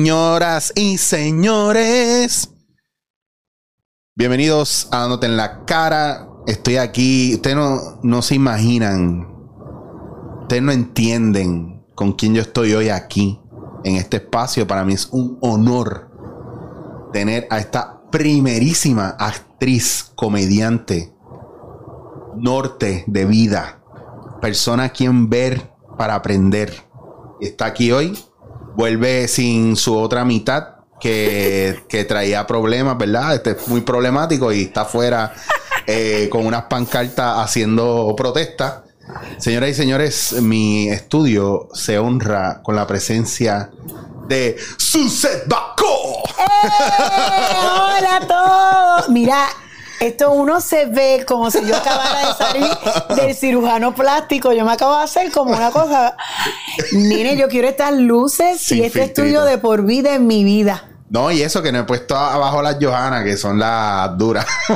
Señoras y señores, bienvenidos a en la cara. Estoy aquí. Ustedes no, no se imaginan, ustedes no entienden con quién yo estoy hoy aquí, en este espacio. Para mí es un honor tener a esta primerísima actriz, comediante, norte de vida, persona a quien ver para aprender. Está aquí hoy vuelve sin su otra mitad que, que traía problemas, ¿verdad? Este es muy problemático y está afuera eh, con unas pancartas haciendo protesta. Señoras y señores, mi estudio se honra con la presencia de Suset Bacó. ¡Eh! ¡Hola a todos! Mira, esto uno se ve como si yo acabara de salir del cirujano plástico. Yo me acabo de hacer como una cosa. Mire, yo quiero estas luces Sin y este filtrito. estudio de por vida en mi vida. No, y eso que no he puesto abajo las Johanna, que son las duras.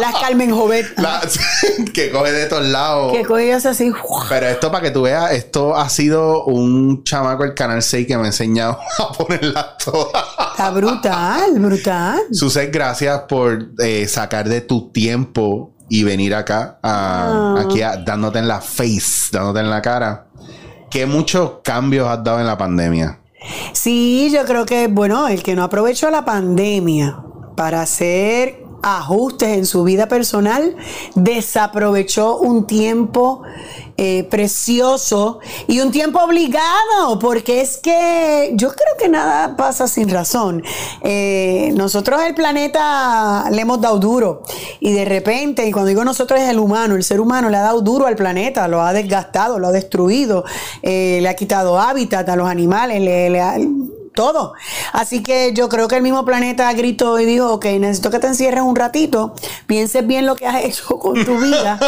Las Carmen Jovet. Que coge de todos lados. Que cogidas así. Pero esto para que tú veas, esto ha sido un chamaco del Canal 6 que me ha enseñado a ponerlas todas. Está brutal, brutal. Suset, gracias por eh, sacar de tu tiempo y venir acá, a- Ah. aquí a- dándote en la face, dándote en la cara. ¿Qué muchos cambios has dado en la pandemia? Sí, yo creo que, bueno, el que no aprovechó la pandemia para hacer ajustes en su vida personal, desaprovechó un tiempo eh, precioso y un tiempo obligado, porque es que yo creo que nada pasa sin razón. Eh, nosotros el planeta le hemos dado duro y de repente, y cuando digo nosotros es el humano, el ser humano le ha dado duro al planeta, lo ha desgastado, lo ha destruido, eh, le ha quitado hábitat a los animales, le, le ha todo. Así que yo creo que el mismo planeta gritó y dijo, ok, necesito que te encierres un ratito, pienses bien lo que has hecho con tu vida,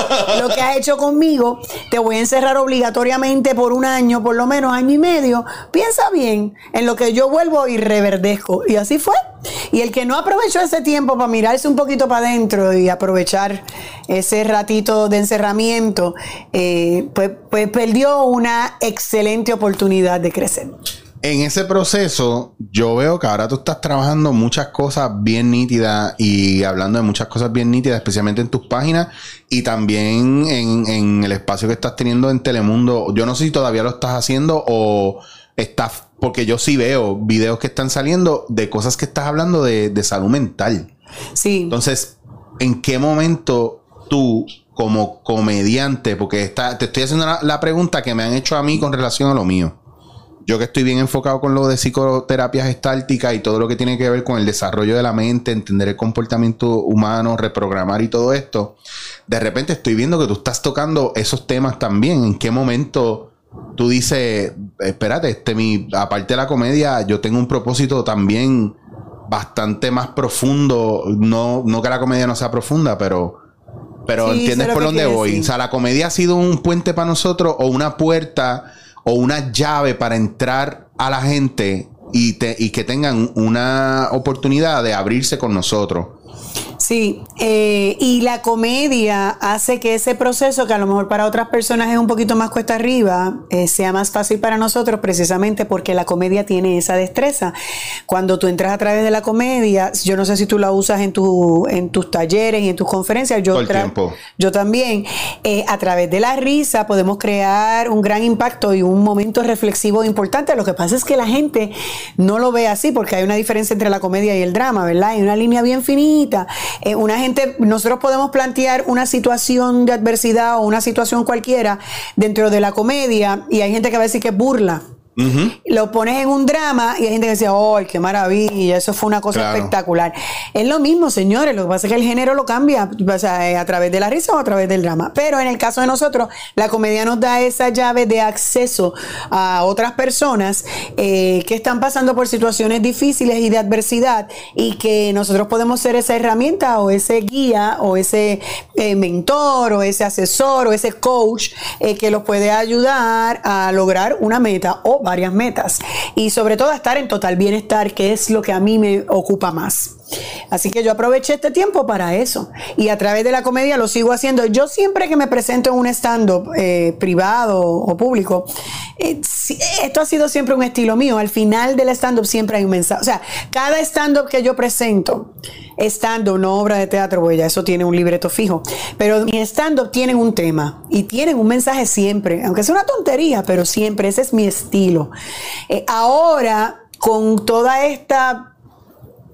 lo que has hecho conmigo, te voy a encerrar obligatoriamente por un año, por lo menos año y medio, piensa bien en lo que yo vuelvo y reverdezco. Y así fue. Y el que no aprovechó ese tiempo para mirarse un poquito para adentro y aprovechar ese ratito de encerramiento, eh, pues, pues perdió una excelente oportunidad de crecer. En ese proceso, yo veo que ahora tú estás trabajando muchas cosas bien nítidas y hablando de muchas cosas bien nítidas, especialmente en tus páginas y también en, en el espacio que estás teniendo en Telemundo. Yo no sé si todavía lo estás haciendo o estás, porque yo sí veo videos que están saliendo de cosas que estás hablando de, de salud mental. Sí. Entonces, ¿en qué momento tú, como comediante, porque está, te estoy haciendo la, la pregunta que me han hecho a mí con relación a lo mío? Yo que estoy bien enfocado con lo de psicoterapia gestáltica y todo lo que tiene que ver con el desarrollo de la mente, entender el comportamiento humano, reprogramar y todo esto, de repente estoy viendo que tú estás tocando esos temas también. ¿En qué momento tú dices, espérate, este, mi, aparte de la comedia, yo tengo un propósito también bastante más profundo. No, no que la comedia no sea profunda, pero, pero Sí, entiendes por dónde voy. decir. O sea, la comedia ha sido un puente para nosotros o una puerta o una llave para entrar a la gente y, te- y que tengan una oportunidad de abrirse con nosotros. Sí, eh, y la comedia hace que ese proceso, que a lo mejor para otras personas es un poquito más cuesta arriba, eh, sea más fácil para nosotros precisamente porque la comedia tiene esa destreza. Cuando tú entras a través de la comedia, yo no sé si tú la usas en, tu, en tus talleres y en tus conferencias, yo, Todo el tra- tiempo. yo también, eh, a través de la risa podemos crear un gran impacto y un momento reflexivo importante. Lo que pasa es que la gente no lo ve así porque hay una diferencia entre la comedia y el drama, ¿verdad? Hay una línea bien finita. Eh, una gente, nosotros podemos plantear una situación de adversidad o una situación cualquiera dentro de la comedia y hay gente que va a decir que burla. Lo pones en un drama y hay gente que dice, ¡ay, qué maravilla! Eso fue una cosa Claro. espectacular. Es lo mismo, señores. Lo que pasa es que el género lo cambia o sea, eh, a través de la risa o a través del drama. Pero en el caso de nosotros, la comedia nos da esa llave de acceso a otras personas eh, que están pasando por situaciones difíciles y de adversidad y que nosotros podemos ser esa herramienta o ese guía o ese eh, mentor o ese asesor o ese coach eh, que los puede ayudar a lograr una meta o varias metas y sobre todo estar en total bienestar, que es lo que a mí me ocupa más. Así que yo aproveché este tiempo para eso. Y a través de la comedia lo sigo haciendo. Yo siempre que me presento en un stand-up eh, privado o público, eh, esto ha sido siempre un estilo mío. Al final del stand-up siempre hay un mensaje. O sea, cada stand-up que yo presento, stand-up, no obra de teatro, porque ya eso tiene un libreto fijo, pero mi stand-up tienen un tema y tienen un mensaje siempre, aunque sea una tontería, pero siempre, ese es mi estilo. Eh, ahora, con toda esta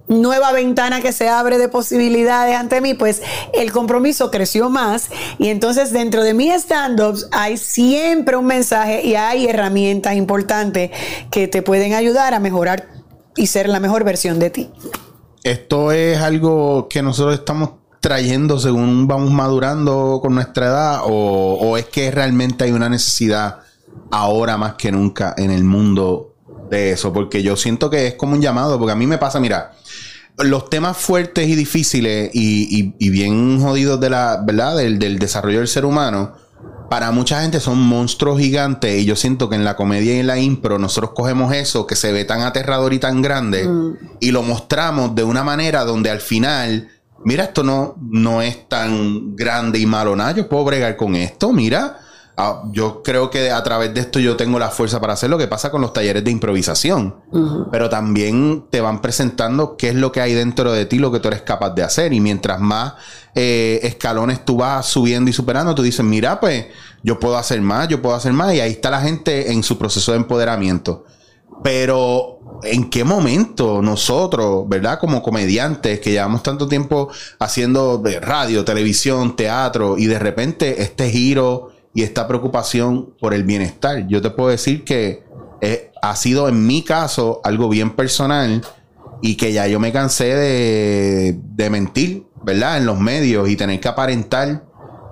nueva ventana que se abre de posibilidades ante mí, pues el compromiso creció más y entonces dentro de mis stand-ups hay siempre un mensaje y hay herramientas importantes que te pueden ayudar a mejorar y ser la mejor versión de ti. Esto es algo que nosotros estamos trayendo según vamos madurando con nuestra edad o, o es que realmente hay una necesidad ahora más que nunca en el mundo de eso, porque yo siento que es como un llamado, porque a mí me pasa, mira, los temas fuertes y difíciles y, bien jodidos de la, ¿verdad? Del, desarrollo del ser humano, para mucha gente son monstruos gigantes y yo siento que en la comedia y en la impro nosotros cogemos eso que se ve tan aterrador y tan grande mm. y lo mostramos de una manera donde al final, mira, esto no, no es tan grande y malo nada, yo puedo bregar con esto, mira Ah, yo creo que a través de esto yo tengo la fuerza para hacer lo que pasa con los talleres de improvisación. Pero también te van presentando qué es lo que hay dentro de ti, lo que tú eres capaz de hacer. Y mientras más eh, escalones tú vas subiendo y superando, tú dices, mira, pues yo puedo hacer más, yo puedo hacer más. Y ahí está la gente en su proceso de empoderamiento. Pero ¿en qué momento nosotros, verdad, como comediantes que llevamos tanto tiempo haciendo radio, televisión, teatro y de repente este giro y esta preocupación por el bienestar. Yo te puedo decir que eh, ha sido en mi caso algo bien personal y que ya yo me cansé de, mentir, ¿verdad? En los medios y tener que aparentar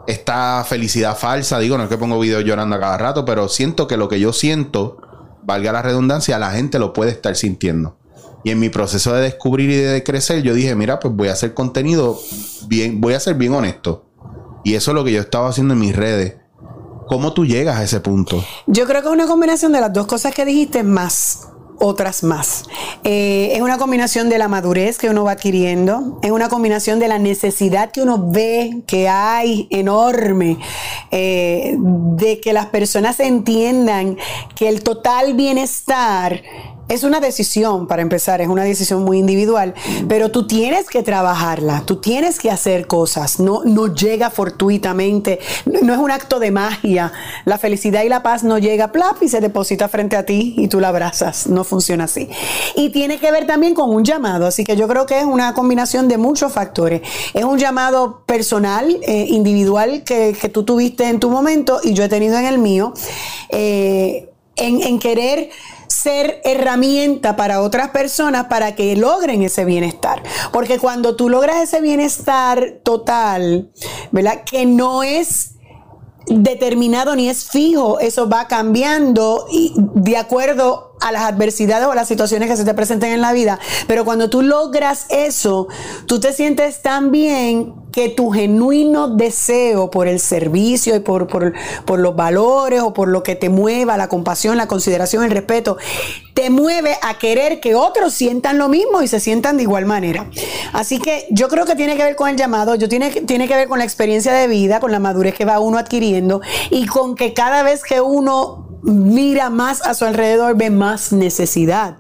esta felicidad falsa. Digo, no es que pongo videos llorando a cada rato, pero siento que lo que yo siento, valga la redundancia, la gente lo puede estar sintiendo. Y en mi proceso de descubrir y de crecer, yo dije, mira, pues voy a hacer contenido bien, voy a ser bien honesto. Y eso es lo que yo estaba haciendo en mis redes. ¿Cómo tú llegas a ese punto? Yo creo que es una combinación de las dos cosas que dijiste más otras más. Eh, es una combinación de la madurez que uno va adquiriendo, es una combinación de la necesidad que uno ve que hay enorme eh, de que las personas entiendan que el total bienestar es una decisión, para empezar, es una decisión muy individual, pero tú tienes que trabajarla, tú tienes que hacer cosas, no, no llega fortuitamente, no es un acto de magia, la felicidad y la paz no llega plap y se deposita frente a ti y tú la abrazas, no funciona así. Y tiene que ver también con un llamado, así que yo creo que es una combinación de muchos factores. Es un llamado personal, eh, individual que, tú tuviste en tu momento y yo he tenido en el mío, eh, en, en querer ser herramienta para otras personas para que logren ese bienestar. Porque cuando tú logras ese bienestar total, ¿verdad? Que no es determinado ni es fijo, eso va cambiando y de acuerdo a las adversidades o a las situaciones que se te presenten en la vida. Pero cuando tú logras eso, tú te sientes tan bien que tu genuino deseo por el servicio y por, por, los valores o por lo que te mueva, la compasión, la consideración, el respeto, te mueve a querer que otros sientan lo mismo y se sientan de igual manera. Así que yo creo que tiene que ver con el llamado, yo tiene, tiene que ver con la experiencia de vida, con la madurez que va uno adquiriendo y con que cada vez que uno mira más a su alrededor, ve más necesidad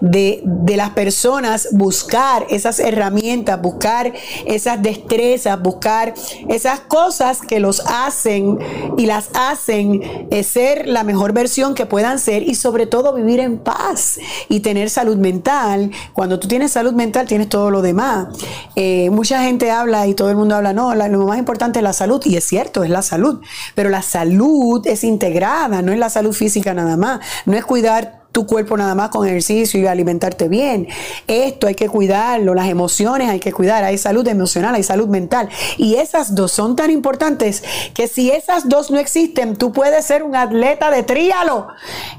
de, las personas buscar esas herramientas, buscar esas destrezas, buscar esas cosas que los hacen y las hacen eh, ser la mejor versión que puedan ser y sobre todo vivir en paz y tener salud mental. Cuando tú tienes salud mental, tienes todo lo demás. Eh, mucha gente habla y todo el mundo habla, no, lo más importante es la salud y es cierto, es la salud, pero la salud es integrada, no es la salud física nada más, no es cuidar tu cuerpo nada más con ejercicio y alimentarte bien. Esto hay que cuidarlo, las emociones hay que cuidar, hay salud emocional, hay salud mental. Y esas dos son tan importantes que si esas dos no existen, tú puedes ser un atleta de tríalo.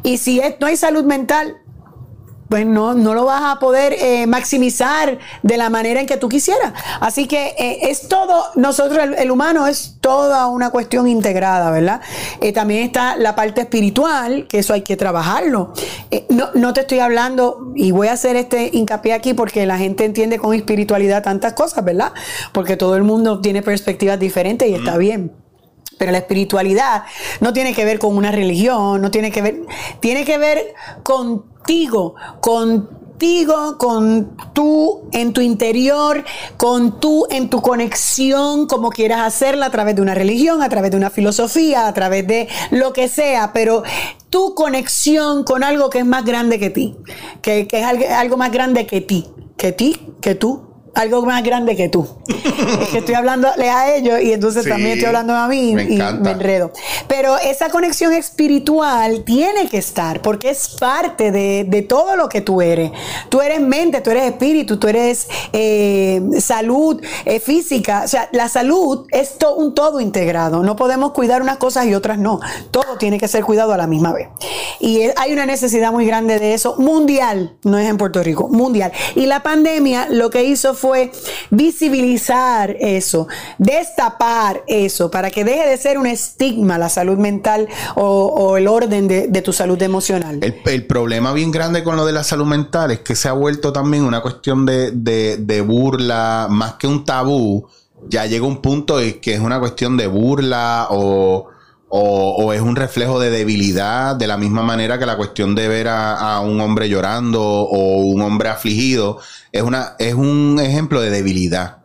Y si no hay salud mental, pues no, no lo vas a poder eh, maximizar de la manera en que tú quisieras. Así que eh, es todo, nosotros, el, humano es toda una cuestión integrada, ¿verdad? Eh, también está la parte espiritual, que eso hay que trabajarlo. no, no te estoy hablando, y voy a hacer este hincapié aquí porque la gente entiende con espiritualidad tantas cosas, ¿verdad? Porque todo el mundo tiene perspectivas diferentes y está bien. Pero la espiritualidad no tiene que ver con una religión, no tiene que ver, tiene que ver contigo, contigo, con tú en tu interior, con tú en tu conexión, como quieras hacerla a través de una religión, a través de una filosofía, a través de lo que sea, pero tu conexión con algo que es más grande que ti, que, que es algo, más grande que ti, que ti, que tú, algo más grande que tú. es que estoy hablándole a ellos y entonces también estoy hablando a mí y me enredo. Pero esa conexión espiritual tiene que estar porque es parte de, todo lo que tú eres. Tú eres mente, tú eres espíritu, tú eres eh, salud eh, física. O sea, la salud es un todo integrado. No podemos cuidar unas cosas y otras no. Todo tiene que ser cuidado a la misma vez. Y hay una necesidad muy grande de eso mundial, no es en Puerto Rico, mundial. Y la pandemia lo que hizo fue visibilizar eso, destapar eso, para que deje de ser un estigma la salud mental o, el orden de, tu salud emocional. El, problema bien grande con lo de la salud mental es que se ha vuelto también una cuestión de, burla, más que un tabú. Ya llega un punto en que es una cuestión de burla o, o, es un reflejo de debilidad, de la misma manera que la cuestión de ver a, un hombre llorando o un hombre afligido es, una, es un ejemplo de debilidad.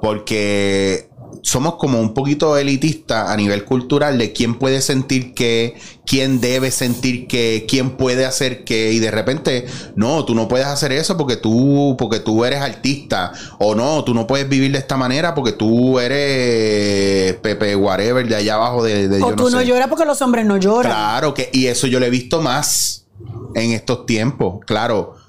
Porque somos como un poquito elitistas a nivel cultural de quién puede sentir qué, quién debe sentir qué, quién puede hacer qué, y de repente, no, tú no puedes hacer eso porque tú, porque tú eres artista, o no, tú no puedes vivir de esta manera porque tú eres Pepe whatever de allá abajo de, de o tú no lloras porque los hombres no lloran. Claro que, y eso yo lo he visto más en estos tiempos, claro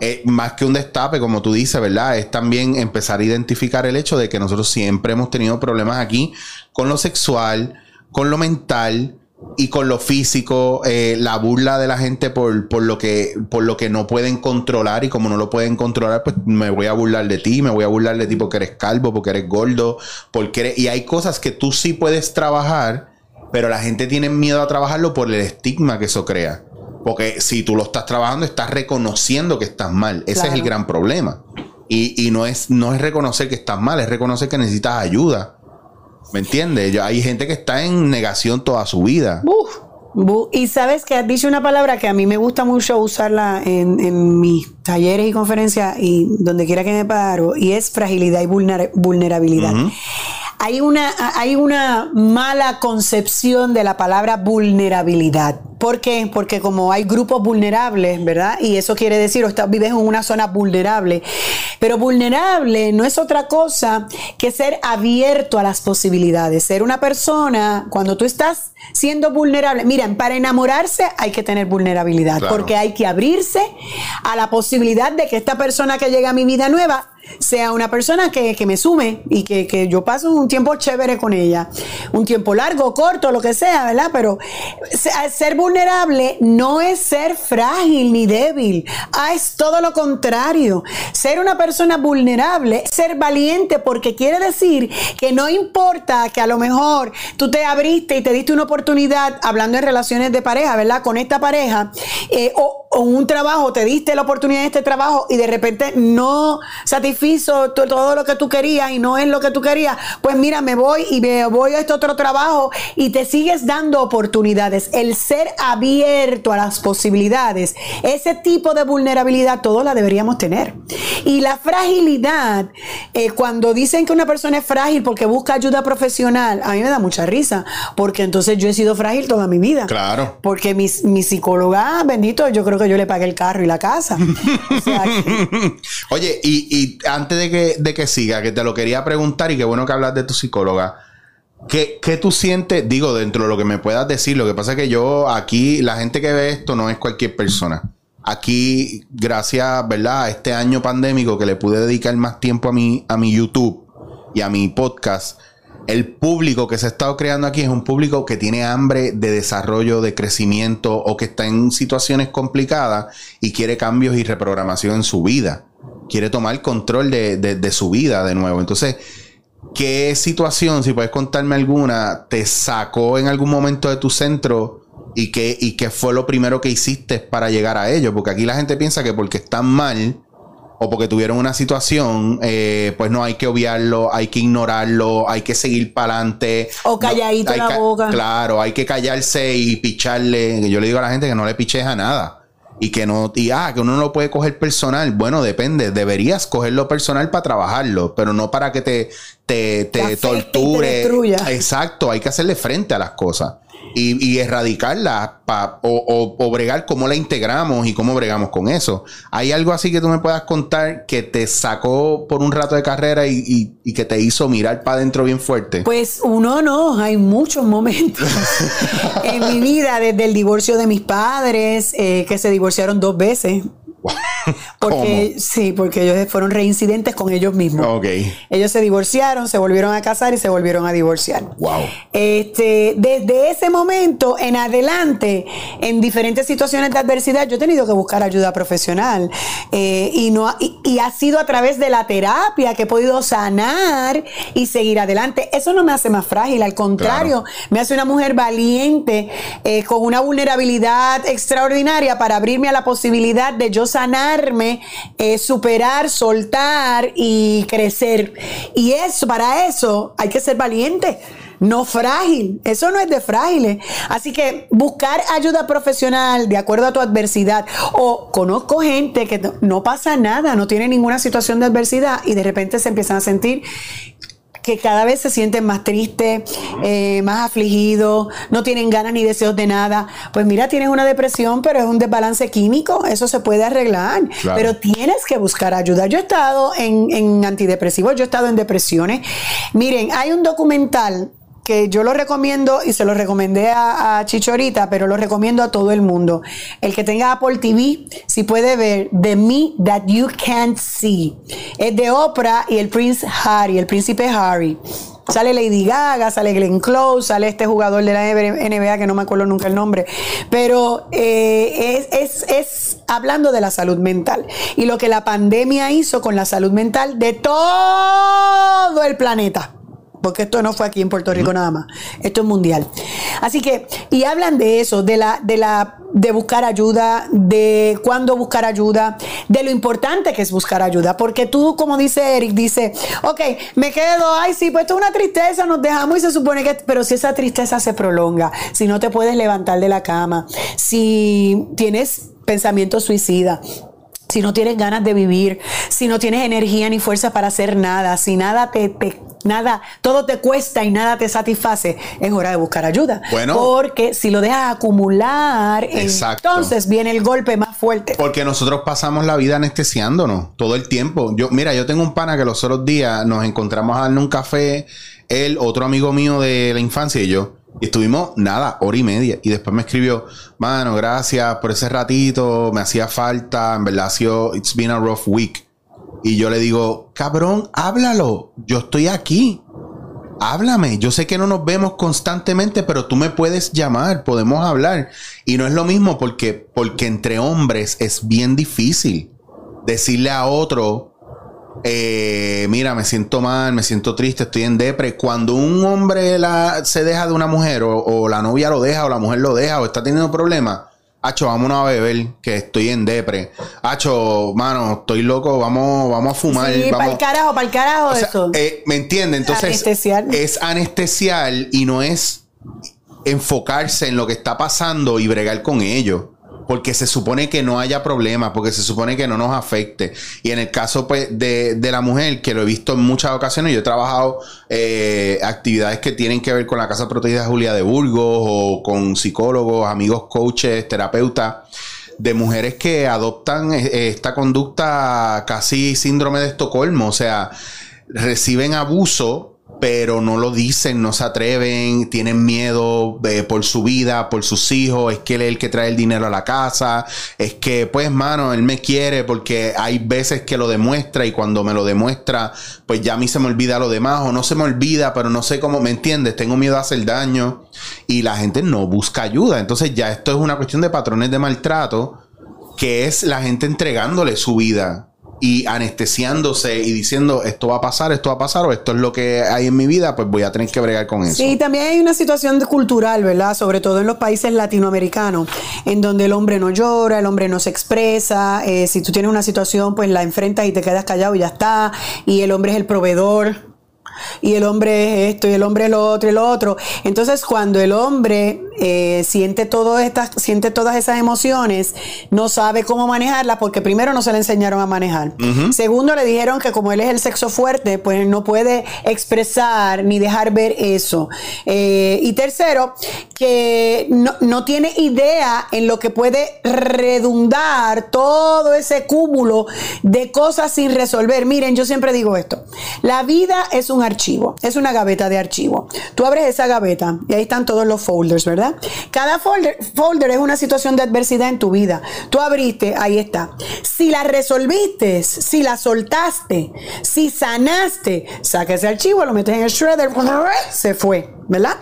eh, más que un destape, como tú dices, ¿verdad? Es también empezar a identificar el hecho de que nosotros siempre hemos tenido problemas aquí con lo sexual, con lo mental y con lo físico, eh, la burla de la gente por, por, lo que, por lo que no pueden controlar y como no lo pueden controlar, pues me voy a burlar de ti, me voy a burlar de ti porque eres calvo, porque eres gordo, porque eres... Y hay cosas que tú sí puedes trabajar, pero la gente tiene miedo a trabajarlo por el estigma que eso crea. Porque si tú lo estás trabajando, estás reconociendo que estás mal. Ese es el gran problema. Y, no, es, no es reconocer que estás mal, es reconocer que necesitas ayuda. ¿Me entiendes? Hay gente que está en negación toda su vida. Y sabes que has dicho una palabra que a mí me gusta mucho usarla en, mis talleres y conferencias y donde quiera que me paro, y es fragilidad y vulnerabilidad. Hay una, hay una mala concepción de la palabra vulnerabilidad. ¿Por qué? Porque como hay grupos vulnerables, ¿verdad? Y eso quiere decir, o estás, vives en una zona vulnerable. Pero vulnerable no es otra cosa que ser abierto a las posibilidades. Ser una persona, cuando tú estás siendo vulnerable, miren, para enamorarse hay que tener vulnerabilidad, porque hay que abrirse a la posibilidad de que esta persona que llega a mi vida nueva sea una persona que, me sume y que, yo paso un tiempo chévere con ella. Un tiempo largo, corto, lo que sea, ¿verdad? Pero ser vulnerable no es ser frágil ni débil. Ah, es todo lo contrario. Ser una persona vulnerable, ser valiente, porque quiere decir que no importa que a lo mejor tú te abriste y te diste una oportunidad, hablando en relaciones de pareja, ¿verdad? Con esta pareja, eh, o, o un trabajo, te diste la oportunidad de este trabajo y de repente no satisface todo lo que tú querías y no es lo que tú querías, pues mira, me voy y me voy a este otro trabajo y te sigues dando oportunidades. El ser abierto a las posibilidades, ese tipo de vulnerabilidad, todos la deberíamos tener. Y la fragilidad, eh, cuando dicen que una persona es frágil porque busca ayuda profesional, a mí me da mucha risa, porque entonces yo he sido frágil toda mi vida. Claro. Porque mi, mi psicóloga, bendito, yo creo que yo le pagué el carro y la casa. Oye, y antes de que, de que siga, que te lo quería preguntar y qué bueno que hablas de tu psicóloga. ¿Qué, ¿Qué, tú sientes? Digo, dentro de lo que me puedas decir, lo que pasa es que yo aquí, la gente que ve esto no es cualquier persona. Aquí, gracias, ¿verdad? A este año pandémico que le pude dedicar más tiempo a mi, a mi YouTube y a mi podcast, el público que se ha estado creando aquí es un público que tiene hambre de desarrollo, de crecimiento o que está en situaciones complicadas y quiere cambios y reprogramación en su vida. Quiere tomar control de, de su vida de nuevo. Entonces, ¿qué situación, si puedes contarme alguna, te sacó en algún momento de tu centro y qué, y qué fue lo primero que hiciste para llegar a ello? Porque aquí la gente piensa que porque están mal, o porque tuvieron una situación, eh, pues no hay que obviarlo, hay que ignorarlo, hay que seguir para adelante. O calladito la boca. Claro, hay que callarse y picharle. Yo le digo a la gente que no le piches a nada. Y que no, y ah, que uno no lo puede coger personal. Bueno, depende. Deberías cogerlo personal para trabajarlo, pero no para que te, te, te torture. Exacto, hay que hacerle frente a las cosas y, erradicarla o, o, bregar cómo la integramos y cómo bregamos con eso. ¿Hay algo así que tú me puedas contar que te sacó por un rato de carrera y, que te hizo mirar para adentro bien fuerte? Pues uno no, hay muchos momentos en mi vida, desde el divorcio de mis padres, eh, que se divorciaron dos veces. Porque sí, porque ellos fueron reincidentes con ellos mismos. Ellos se divorciaron, se volvieron a casar y se volvieron a divorciar. Wow. Este, desde ese momento en adelante, en diferentes situaciones de adversidad, yo he tenido que buscar ayuda profesional eh, y no y, ha sido a través de la terapia que he podido sanar y seguir adelante. Eso no me hace más frágil, al contrario, me hace una mujer valiente eh, con una vulnerabilidad extraordinaria para abrirme a la posibilidad de yo sanarme, eh, superar, soltar y crecer. Y eso, para eso hay que ser valiente no frágil. Eso no es de frágiles. Así que buscar ayuda profesional de acuerdo a tu adversidad. O conozco gente que no pasa nada, no tiene ninguna situación de adversidad y de repente se empiezan a sentir que cada vez se sienten más tristes, eh, más afligidos, no tienen ganas ni deseos de nada. Pues mira, tienes una depresión, pero es un desbalance químico, eso se puede arreglar. Pero tienes que buscar ayuda. Yo he estado en, en antidepresivos, yo he estado en depresiones. Miren, hay un documental que yo lo recomiendo y se lo recomendé a, Chichorita, pero lo recomiendo a todo el mundo. El que tenga Apple TV, si puede ver The Me That You Can't See. Es de Oprah y el Prince Harry, el príncipe Harry. Sale Lady Gaga, sale Glenn Close, sale este jugador de la NBA que no me acuerdo nunca el nombre. Pero eh, es, es, hablando de la salud mental y lo que la pandemia hizo con la salud mental de todo el planeta porque esto no fue aquí en Puerto Rico nada más, esto es mundial. Así que, y hablan de eso, de la, de la, de buscar ayuda, de cuándo buscar ayuda, de lo importante que es buscar ayuda, porque tú, como dice Eric, dice, ok, me quedo, ay, sí, pues esto es una tristeza, nos dejamos y se supone que, pero si esa tristeza se prolonga, si no te puedes levantar de la cama, si tienes pensamiento suicida, si no tienes ganas de vivir, si no tienes energía ni fuerza para hacer nada, si nada te, nada, todo te cuesta y nada te satisface, es hora de buscar ayuda. Bueno, porque si lo dejas acumular, entonces viene el golpe más fuerte. Porque nosotros pasamos la vida anestesiándonos todo el tiempo. Yo, mira, yo tengo un pana que los otros días nos encontramos a darle un café, él, otro amigo mío de la infancia y yo. Y estuvimos nada, hora y media. Y después me escribió, mano, gracias por ese ratito, me hacía falta, en verdad ha sido, it's been a rough week. Y yo le digo, cabrón, háblalo, yo estoy aquí. Háblame, yo sé que no nos vemos constantemente, pero tú me puedes llamar, podemos hablar. Y no es lo mismo porque, porque entre hombres es bien difícil decirle a otro, eh, mira, me siento mal, me siento triste, estoy en depre. Cuando un hombre la, se deja de una mujer, o, la novia lo deja, o la mujer lo deja, o está teniendo problemas, Hacho, vámonos a beber, que estoy en depre. Hacho, mano, estoy loco, vamos, vamos a fumar. Sí, para el carajo, para el carajo eso. Eh, ¿Me entiendes? Entonces, es anestesial y no es enfocarse en lo que está pasando y bregar con ello porque se supone que no haya problemas, porque se supone que no nos afecte. Y en el caso pues, de, de la mujer, que lo he visto en muchas ocasiones, yo he trabajado eh, actividades que tienen que ver con la Casa Protegida Julia de Burgos o con psicólogos, amigos, coaches, terapeutas de mujeres que adoptan eh, esta conducta casi síndrome de Estocolmo, o sea, reciben abuso pero no lo dicen, no se atreven, tienen miedo eh, por su vida, por sus hijos, es que él es el que trae el dinero a la casa, es que, pues, mano, él me quiere porque hay veces que lo demuestra y cuando me lo demuestra, pues ya a mí se me olvida lo demás o no se me olvida, pero no sé cómo, ¿me entiendes? Tengo miedo a hacer daño y la gente no busca ayuda. Entonces ya esto es una cuestión de patrones de maltrato que es la gente entregándole su vida y anestesiándose y diciendo esto va a pasar, esto va a pasar o esto es lo que hay en mi vida, pues voy a tener que bregar con eso. Sí, también hay una situación cultural, ¿verdad? Sobre todo en los países latinoamericanos, en donde el hombre no llora, el hombre no se expresa, eh, si tú tienes una situación, pues la enfrentas y te quedas callado y ya está, y el hombre es el proveedor y el hombre es esto y el hombre es lo otro y lo otro. Entonces, cuando el hombre eh, siente, todo estas, siente todas esas emociones, no sabe cómo manejarlas porque primero no se le enseñaron a manejar. Segundo, le dijeron que como él es el sexo fuerte, pues no puede expresar ni dejar ver eso. Eh, y tercero, que no, no tiene idea en lo que puede redundar todo ese cúmulo de cosas sin resolver. Miren, yo siempre digo esto. La vida es un archivo, es una gaveta de archivo. Tú abres esa gaveta y ahí están todos los folders, ¿verdad? Cada folder, folder es una situación de adversidad en tu vida. Tú abriste, ahí está. Si la resolviste, si la soltaste, si sanaste, saca ese archivo, lo metes en el shredder, se fue. ¿verdad?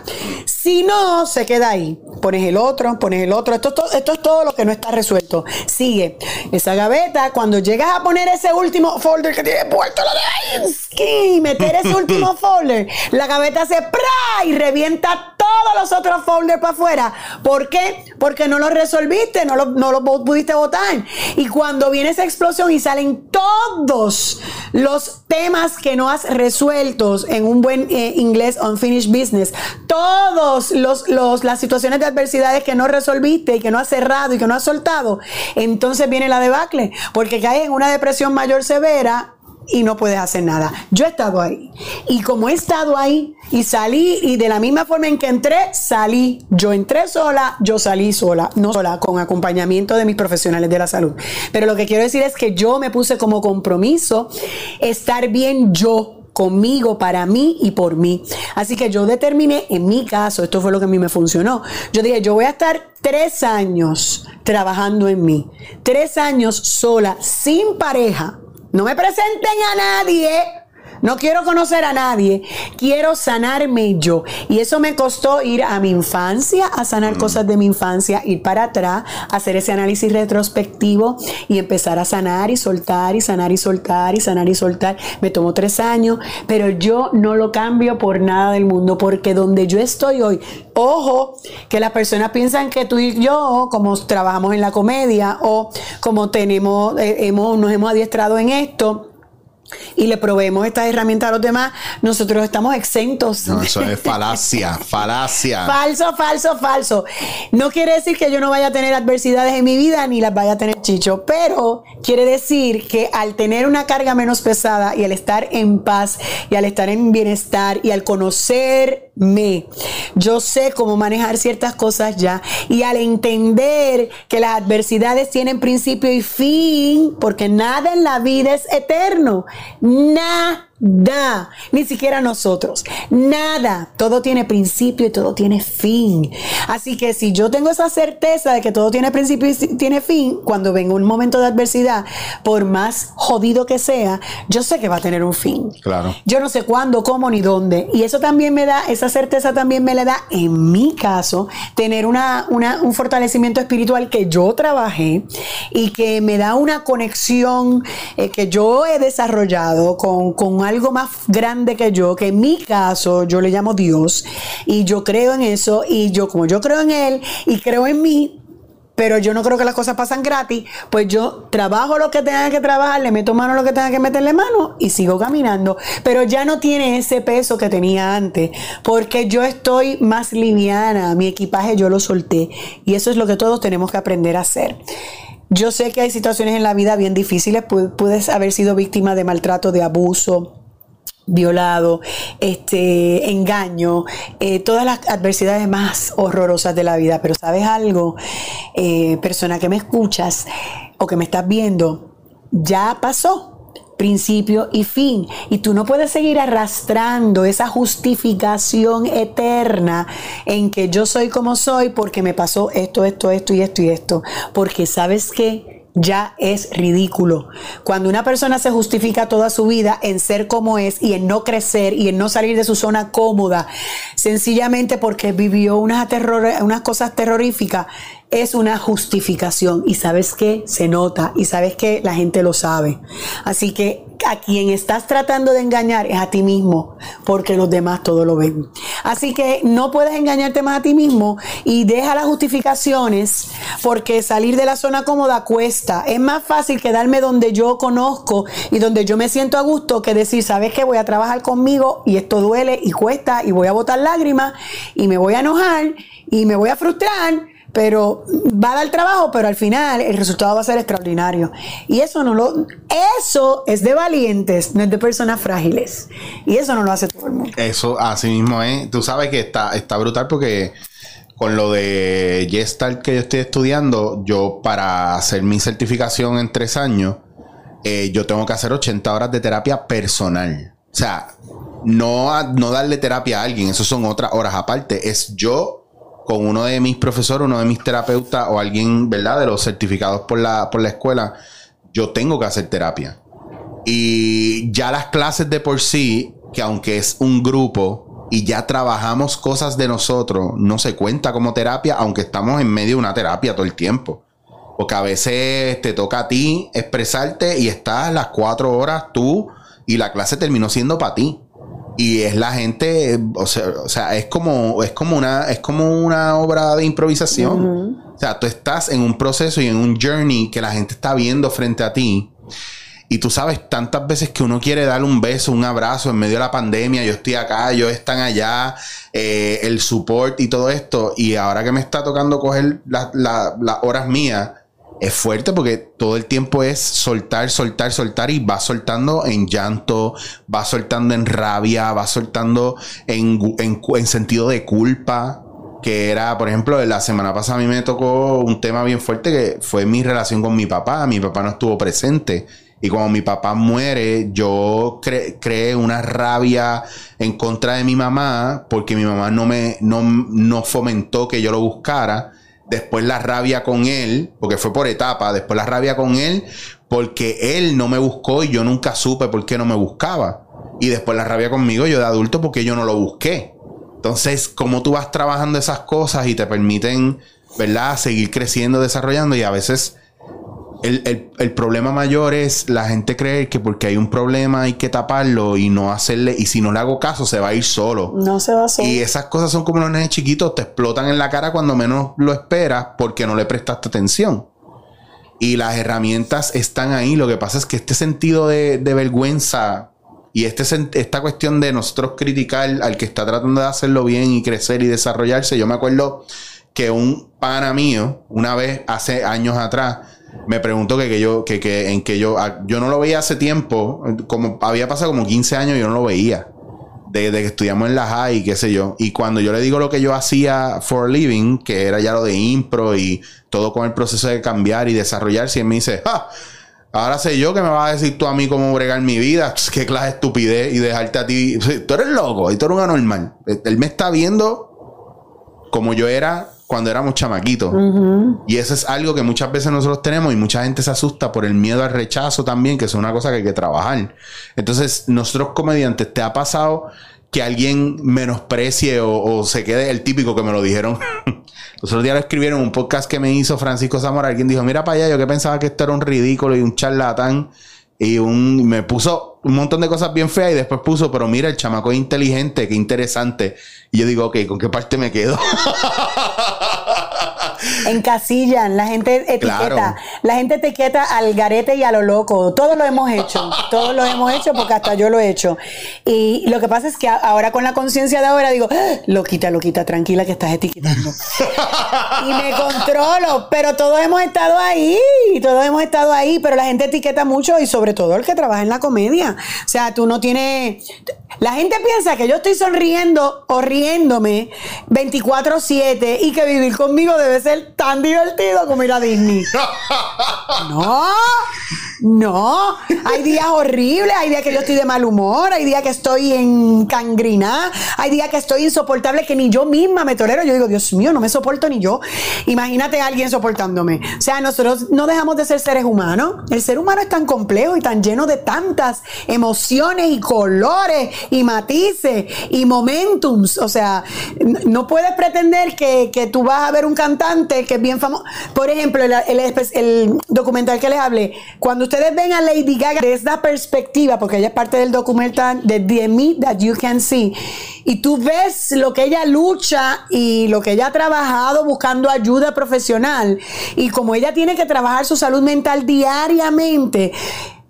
Si no, se queda ahí. Pones el otro, pones el otro. Esto, esto, es todo lo que no está resuelto. Sigue. Esa gaveta, cuando llegas a poner ese último folder que tiene puesto lo de y meter ese último folder, la gaveta se ¡pra! y revienta todos los otros folders para afuera. ¿Por qué? Porque no lo resolviste, no lo, no lo pudiste votar. Y cuando viene esa explosión y salen todos los temas que no has resuelto en un buen eh, inglés unfinished business, todos los, los, las situaciones de adversidades que no resolviste y que no has cerrado y que no has soltado, entonces viene la debacle, porque caes en una depresión mayor severa y no puedes hacer nada. Yo he estado ahí. Y como he estado ahí y salí, y de la misma forma en que entré, salí. Yo entré sola, yo salí sola, no sola, con acompañamiento de mis profesionales de la salud. Pero lo que quiero decir es que yo me puse como compromiso estar bien yo conmigo, para mí y por mí. Así que yo determiné, en mi caso, esto fue lo que a mí me funcionó. Yo dije, yo voy a estar tres años trabajando en mí, tres años sola, sin pareja. No me presenten a nadie no quiero conocer a nadie, quiero sanarme yo. Y eso me costó ir a mi infancia, a sanar mm. cosas de mi infancia, ir para atrás, hacer ese análisis retrospectivo y empezar a sanar y soltar y sanar y soltar y sanar y soltar. Me tomó tres años, pero yo no lo cambio por nada del mundo, porque donde yo estoy hoy, ojo, que las personas piensan que tú y yo, como trabajamos en la comedia o como tenemos, eh, hemos, nos hemos adiestrado en esto, y le proveemos estas herramientas a los demás, nosotros estamos exentos. No, eso es falacia, falacia. Falso, falso, falso. No quiere decir que yo no vaya a tener adversidades en mi vida ni las vaya a tener chicho, pero quiere decir que al tener una carga menos pesada y al estar en paz y al estar en bienestar y al conocerme, yo sé cómo manejar ciertas cosas ya y al entender que las adversidades tienen principio y fin, porque nada en la vida es eterno. Nada Da, ni siquiera nosotros. Nada. Todo tiene principio y todo tiene fin. Así que si yo tengo esa certeza de que todo tiene principio y tiene fin, cuando venga un momento de adversidad, por más jodido que sea, yo sé que va a tener un fin. Claro. Yo no sé cuándo, cómo ni dónde. Y eso también me da, esa certeza también me le da, en mi caso, tener una, un fortalecimiento espiritual que yo trabajé y que me da una conexión eh, que yo he desarrollado con, con algo más grande que yo, que en mi caso yo le llamo Dios, y yo creo en eso, y yo como yo creo en Él y creo en mí, pero yo no creo que las cosas pasan gratis, pues yo trabajo lo que tenga que trabajar, le meto mano lo que tenga que meterle mano y sigo caminando. Pero ya no tiene ese peso que tenía antes, porque yo estoy más liviana, mi equipaje yo lo solté. Y eso es lo que todos tenemos que aprender a hacer. Yo sé que hay situaciones en la vida bien difíciles, puedes haber sido víctima de maltrato, de abuso, violado, este, engaño, eh, todas las adversidades más horrorosas de la vida. Pero sabes algo, eh, persona que me escuchas o que me estás viendo, ya pasó. Principio y fin. Y tú no puedes seguir arrastrando esa justificación eterna en que yo soy como soy porque me pasó esto, esto, esto y esto y esto. Porque sabes que ya es ridículo. Cuando una persona se justifica toda su vida en ser como es y en no crecer y en no salir de su zona cómoda, sencillamente porque vivió unas, unas cosas terroríficas, es una justificación. Y sabes que se nota y sabes que la gente lo sabe. Así que a quien estás tratando de engañar es a ti mismo, porque los demás todo lo ven. Así que no puedes engañarte más a ti mismo y deja las justificaciones, porque salir de la zona cómoda cuesta. Es más fácil quedarme donde yo conozco y donde yo me siento a gusto que decir, sabes que voy a trabajar conmigo y esto duele y cuesta y voy a botar lágrimas y me voy a enojar y me voy a frustrar pero va a dar trabajo, pero al final el resultado va a ser extraordinario. Y eso no lo, eso es de valientes, no es de personas frágiles. Y eso no lo hace todo el mundo. Eso así mismo es. Tú sabes que está, está brutal porque con lo de Gestalt que yo estoy estudiando, yo para hacer mi certificación en tres años, eh, yo tengo que hacer 80 horas de terapia personal. O sea, no, no darle terapia a alguien, eso son otras horas aparte. Es yo con uno de mis profesores, uno de mis terapeutas o alguien, ¿verdad? De los certificados por la, por la escuela, yo tengo que hacer terapia. Y ya las clases de por sí, que aunque es un grupo y ya trabajamos cosas de nosotros, no se cuenta como terapia, aunque estamos en medio de una terapia todo el tiempo. Porque a veces te toca a ti expresarte y estás las cuatro horas tú y la clase terminó siendo para ti. Y es la gente, o sea, o sea, es como, es como una, es como una obra de improvisación. O sea, tú estás en un proceso y en un journey que la gente está viendo frente a ti. Y tú sabes tantas veces que uno quiere darle un beso, un abrazo en medio de la pandemia. Yo estoy acá, ellos están allá, eh, el support y todo esto. Y ahora que me está tocando coger las horas mías, es fuerte porque todo el tiempo es soltar, soltar, soltar y va soltando en llanto, va soltando en rabia, va soltando en, en, sentido de culpa. Que era, por ejemplo, la semana pasada a mí me tocó un tema bien fuerte que fue mi relación con mi papá. Mi papá no estuvo presente. Y cuando mi papá muere, yo creé una rabia en contra de mi mamá porque mi mamá no me no, no fomentó que yo lo buscara después la rabia con él, porque fue por etapa, después la rabia con él, porque él no me buscó y yo nunca supe por qué no me buscaba. Y después la rabia conmigo, yo de adulto, porque yo no lo busqué. Entonces, como tú vas trabajando esas cosas y te permiten, ¿verdad?, seguir creciendo, desarrollando y a veces el, problema mayor es la gente creer que porque hay un problema hay que taparlo y no hacerle, y si no le hago caso, se va a ir solo. No se va solo. Y esas cosas son como los nenes chiquitos, te explotan en la cara cuando menos lo esperas porque no le prestaste atención. Y las herramientas están ahí. Lo que pasa es que este sentido de, vergüenza y este, esta cuestión de nosotros criticar al que está tratando de hacerlo bien y crecer y desarrollarse, yo me acuerdo que un pana mío, una vez hace años atrás, me preguntó que, que yo, que, que, en que yo, ah, yo no lo veía hace tiempo, como había pasado como 15 años, yo no lo veía. Desde que estudiamos en la high, qué sé yo. Y cuando yo le digo lo que yo hacía for a living, que era ya lo de impro y todo con el proceso de cambiar y desarrollarse, y él me dice, ah, ahora sé yo que me vas a decir tú a mí cómo bregar mi vida, qué clase de estupidez y dejarte a ti. Tú eres loco y tú eres un anormal. Él me está viendo como yo era cuando éramos chamaquitos. Y eso es algo que muchas veces nosotros tenemos y mucha gente se asusta por el miedo al rechazo también, que es una cosa que hay que trabajar. Entonces, nosotros comediantes, ¿te ha pasado que alguien menosprecie o, se quede el típico que me lo dijeron? Los otros días lo escribieron en un podcast que me hizo Francisco Zamora. Alguien dijo, mira para allá, yo que pensaba que esto era un ridículo y un charlatán. Y un, me puso un montón de cosas bien feas y después puso, pero mira, el chamaco es inteligente, qué interesante. Y yo digo, ok, ¿con qué parte me quedo? Encasillan, la gente etiqueta, la gente etiqueta al garete y a lo loco. Todos lo hemos hecho, todos lo hemos hecho porque hasta yo lo he hecho. Y lo que pasa es que ahora con la conciencia de ahora digo, ah, loquita, loquita, tranquila que estás etiquetando. y me controlo, pero todos hemos estado ahí, todos hemos estado ahí, pero la gente etiqueta mucho y sobre todo el que trabaja en la comedia. O sea, tú no tienes... La gente piensa que yo estoy sonriendo o riéndome 24/7 y que vivir conmigo debe ser tan divertido como ir a Disney. no. No, hay días horribles, hay días que yo estoy de mal humor, hay días que estoy en cangrina, hay días que estoy insoportable que ni yo misma me tolero. Yo digo, Dios mío, no me soporto ni yo. Imagínate a alguien soportándome. O sea, nosotros no dejamos de ser seres humanos. El ser humano es tan complejo y tan lleno de tantas emociones y colores y matices y momentums. O sea, no puedes pretender que, tú vas a ver un cantante que es bien famoso. Por ejemplo, el, documental que les hablé, cuando ustedes ven a Lady Gaga desde esa perspectiva, porque ella es parte del documental de The Me That You Can See, y tú ves lo que ella lucha y lo que ella ha trabajado buscando ayuda profesional, y como ella tiene que trabajar su salud mental diariamente,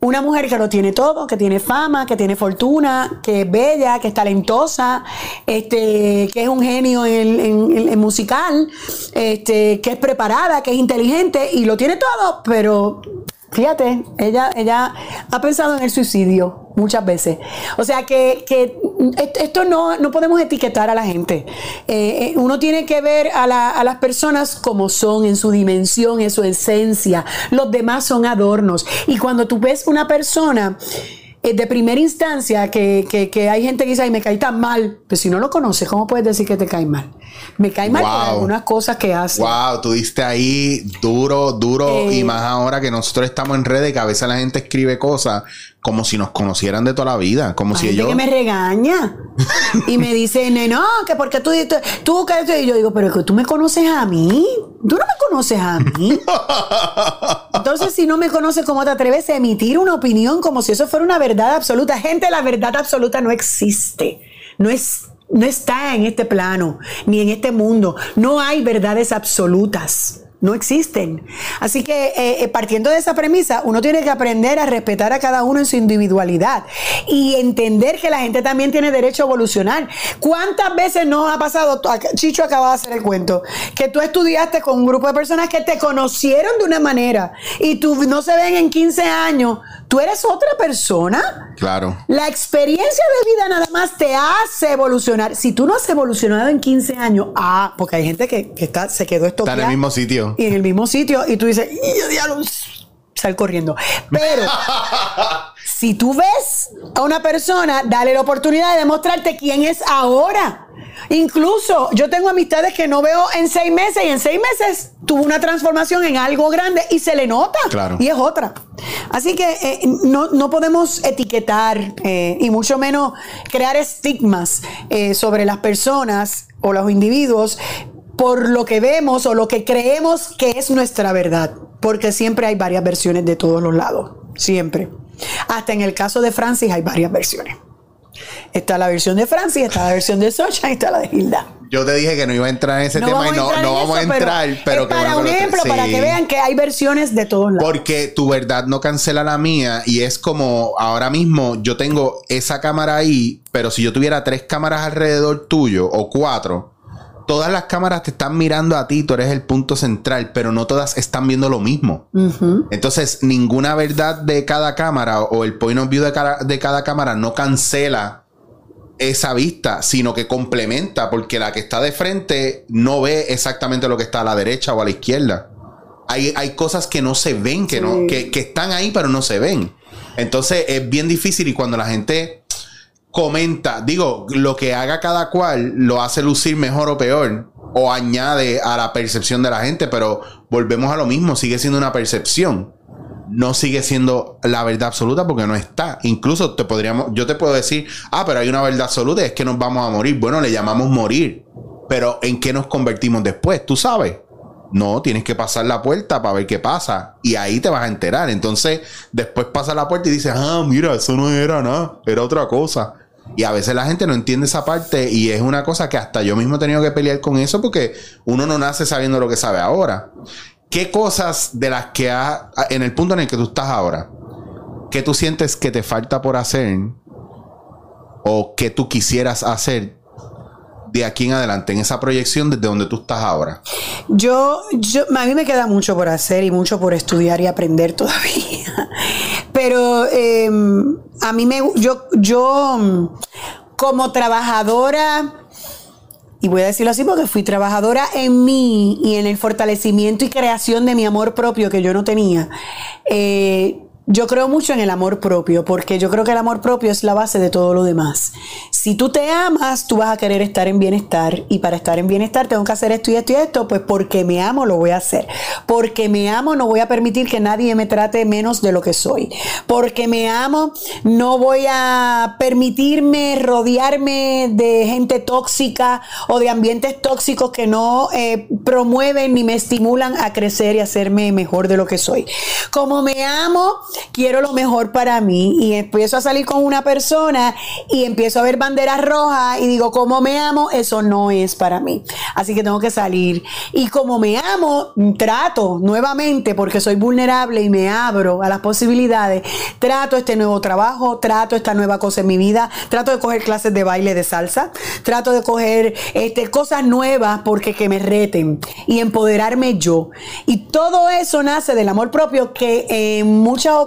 una mujer que lo tiene todo, que tiene fama, que tiene fortuna, que es bella, que es talentosa, este, que es un genio en, en musical, este, que es preparada, que es inteligente y lo tiene todo, pero Fíjate, ella, ella ha pensado en el suicidio muchas veces. O sea que, esto no, no, podemos etiquetar a la gente. Eh, eh, uno tiene que ver a, a, las personas como son, en su dimensión, en su esencia. Los demás son adornos. Y cuando tú ves una persona de primera instancia que, que, hay gente que dice, ay, me cae tan mal. Pues si no lo conoces, ¿cómo puedes decir que te cae mal? Me cae mal por algunas cosas que hace. Wow, tú diste ahí duro, duro. y eh, más ahora que nosotros estamos en redes, que a veces la gente escribe cosas como si nos conocieran de toda la vida. Como si ellos. que me regaña. y me dice, no, que porque tú, tú, que y yo digo, pero que tú me conoces a mí. Tú no me conoces a mí. Entonces, si no me conoces, ¿cómo te atreves a emitir una opinión como si eso fuera una verdad absoluta? Gente, la verdad absoluta no existe. No es no está en este plano, ni en este mundo. No hay verdades absolutas. No existen. Así que eh, eh, partiendo de esa premisa, uno tiene que aprender a respetar a cada uno en su individualidad y entender que la gente también tiene derecho a evolucionar. ¿Cuántas veces nos ha pasado, Chicho acaba de hacer el cuento, que tú estudiaste con un grupo de personas que te conocieron de una manera y tú no se ven en 15 años, tú eres otra persona? Claro. La experiencia de vida nada más te hace evolucionar. Si tú no has evolucionado en 15 años, ah, porque hay gente que, está, se quedó esto. Está en el mismo sitio y en el mismo sitio y tú dices, diablo, sal corriendo. Pero si tú ves a una persona, dale la oportunidad de demostrarte quién es ahora. Incluso yo tengo amistades que no veo en seis meses y en seis meses tuvo una transformación en algo grande y se le nota. Claro. Y es otra. Así que eh, no, podemos etiquetar eh, y mucho menos crear estigmas eh, sobre las personas o los individuos por lo que vemos o lo que creemos que es nuestra verdad, porque siempre hay varias versiones de todos los lados, siempre. Hasta en el caso de Francis hay varias versiones. Está la versión de Francis, está la versión de Socha y está la de Hilda. Yo te dije que no iba a entrar en ese tema y no, vamos a entrar, pero, para un ejemplo, para que vean que hay versiones de todos lados. Porque tu verdad no cancela la mía y es como ahora mismo yo tengo esa cámara ahí, pero si yo tuviera tres cámaras alrededor tuyo o cuatro, todas las cámaras te están mirando a ti, tú eres el punto central, pero no todas están viendo lo mismo. Entonces, ninguna verdad de cada cámara o el point of view de cada, de cada cámara no cancela esa vista, sino que complementa, porque la que está de frente no ve exactamente lo que está a la derecha o a la izquierda. Hay, hay cosas que no se ven, que, no, que, que están ahí, pero no se ven. Entonces es bien difícil y cuando la gente comenta, digo, lo que haga cada cual lo hace lucir mejor o peor o añade a la percepción de la gente, pero volvemos a lo mismo, sigue siendo una percepción. No sigue siendo la verdad absoluta porque no está. Incluso te podríamos, yo te puedo decir, ah, pero hay una verdad absoluta, es que nos vamos a morir. Bueno, le llamamos morir. Pero ¿en qué nos convertimos después? ¿Tú sabes? No, tienes que pasar la puerta para ver qué pasa. Y ahí te vas a enterar. Entonces, después pasa la puerta y dices, ah, mira, eso no era nada, era otra cosa. Y a veces la gente no entiende esa parte y es una cosa que hasta yo mismo he tenido que pelear con eso porque uno no nace sabiendo lo que sabe ahora. ¿Qué cosas de las que ha, en el punto en el que tú estás ahora, que tú sientes que te falta por hacer o que tú quisieras hacer de aquí en adelante, en esa proyección desde donde tú estás ahora? Yo, yo, a mí me queda mucho por hacer y mucho por estudiar y aprender todavía. Pero em, a mí me, yo, yo como trabajadora, y voy a decirlo así porque fui trabajadora en mí y en el fortalecimiento y creación de mi amor propio que yo no tenía. Eh, yo creo mucho en el amor propio, porque yo creo que el amor propio es la base de todo lo demás. Si tú te amas, tú vas a querer estar en bienestar. Y para estar en bienestar tengo que hacer esto y esto y esto, pues porque me amo lo voy a hacer. Porque me amo no voy a permitir que nadie me trate menos de lo que soy. Porque me amo no voy a permitirme rodearme de gente tóxica o de ambientes tóxicos que no eh, promueven ni me estimulan a crecer y hacerme mejor de lo que soy. Como me amo, quiero lo mejor para mí y empiezo a salir con una persona y empiezo a ver banderas rojas y digo, como me amo, eso no es para mí. Así que tengo que salir. Y como me amo, trato nuevamente, porque soy vulnerable y me abro a las posibilidades, trato este nuevo trabajo, trato esta nueva cosa en mi vida, trato de coger clases de baile de salsa, trato de coger este, cosas nuevas porque que me reten y empoderarme yo. Y todo eso nace del amor propio que en muchas ocasiones,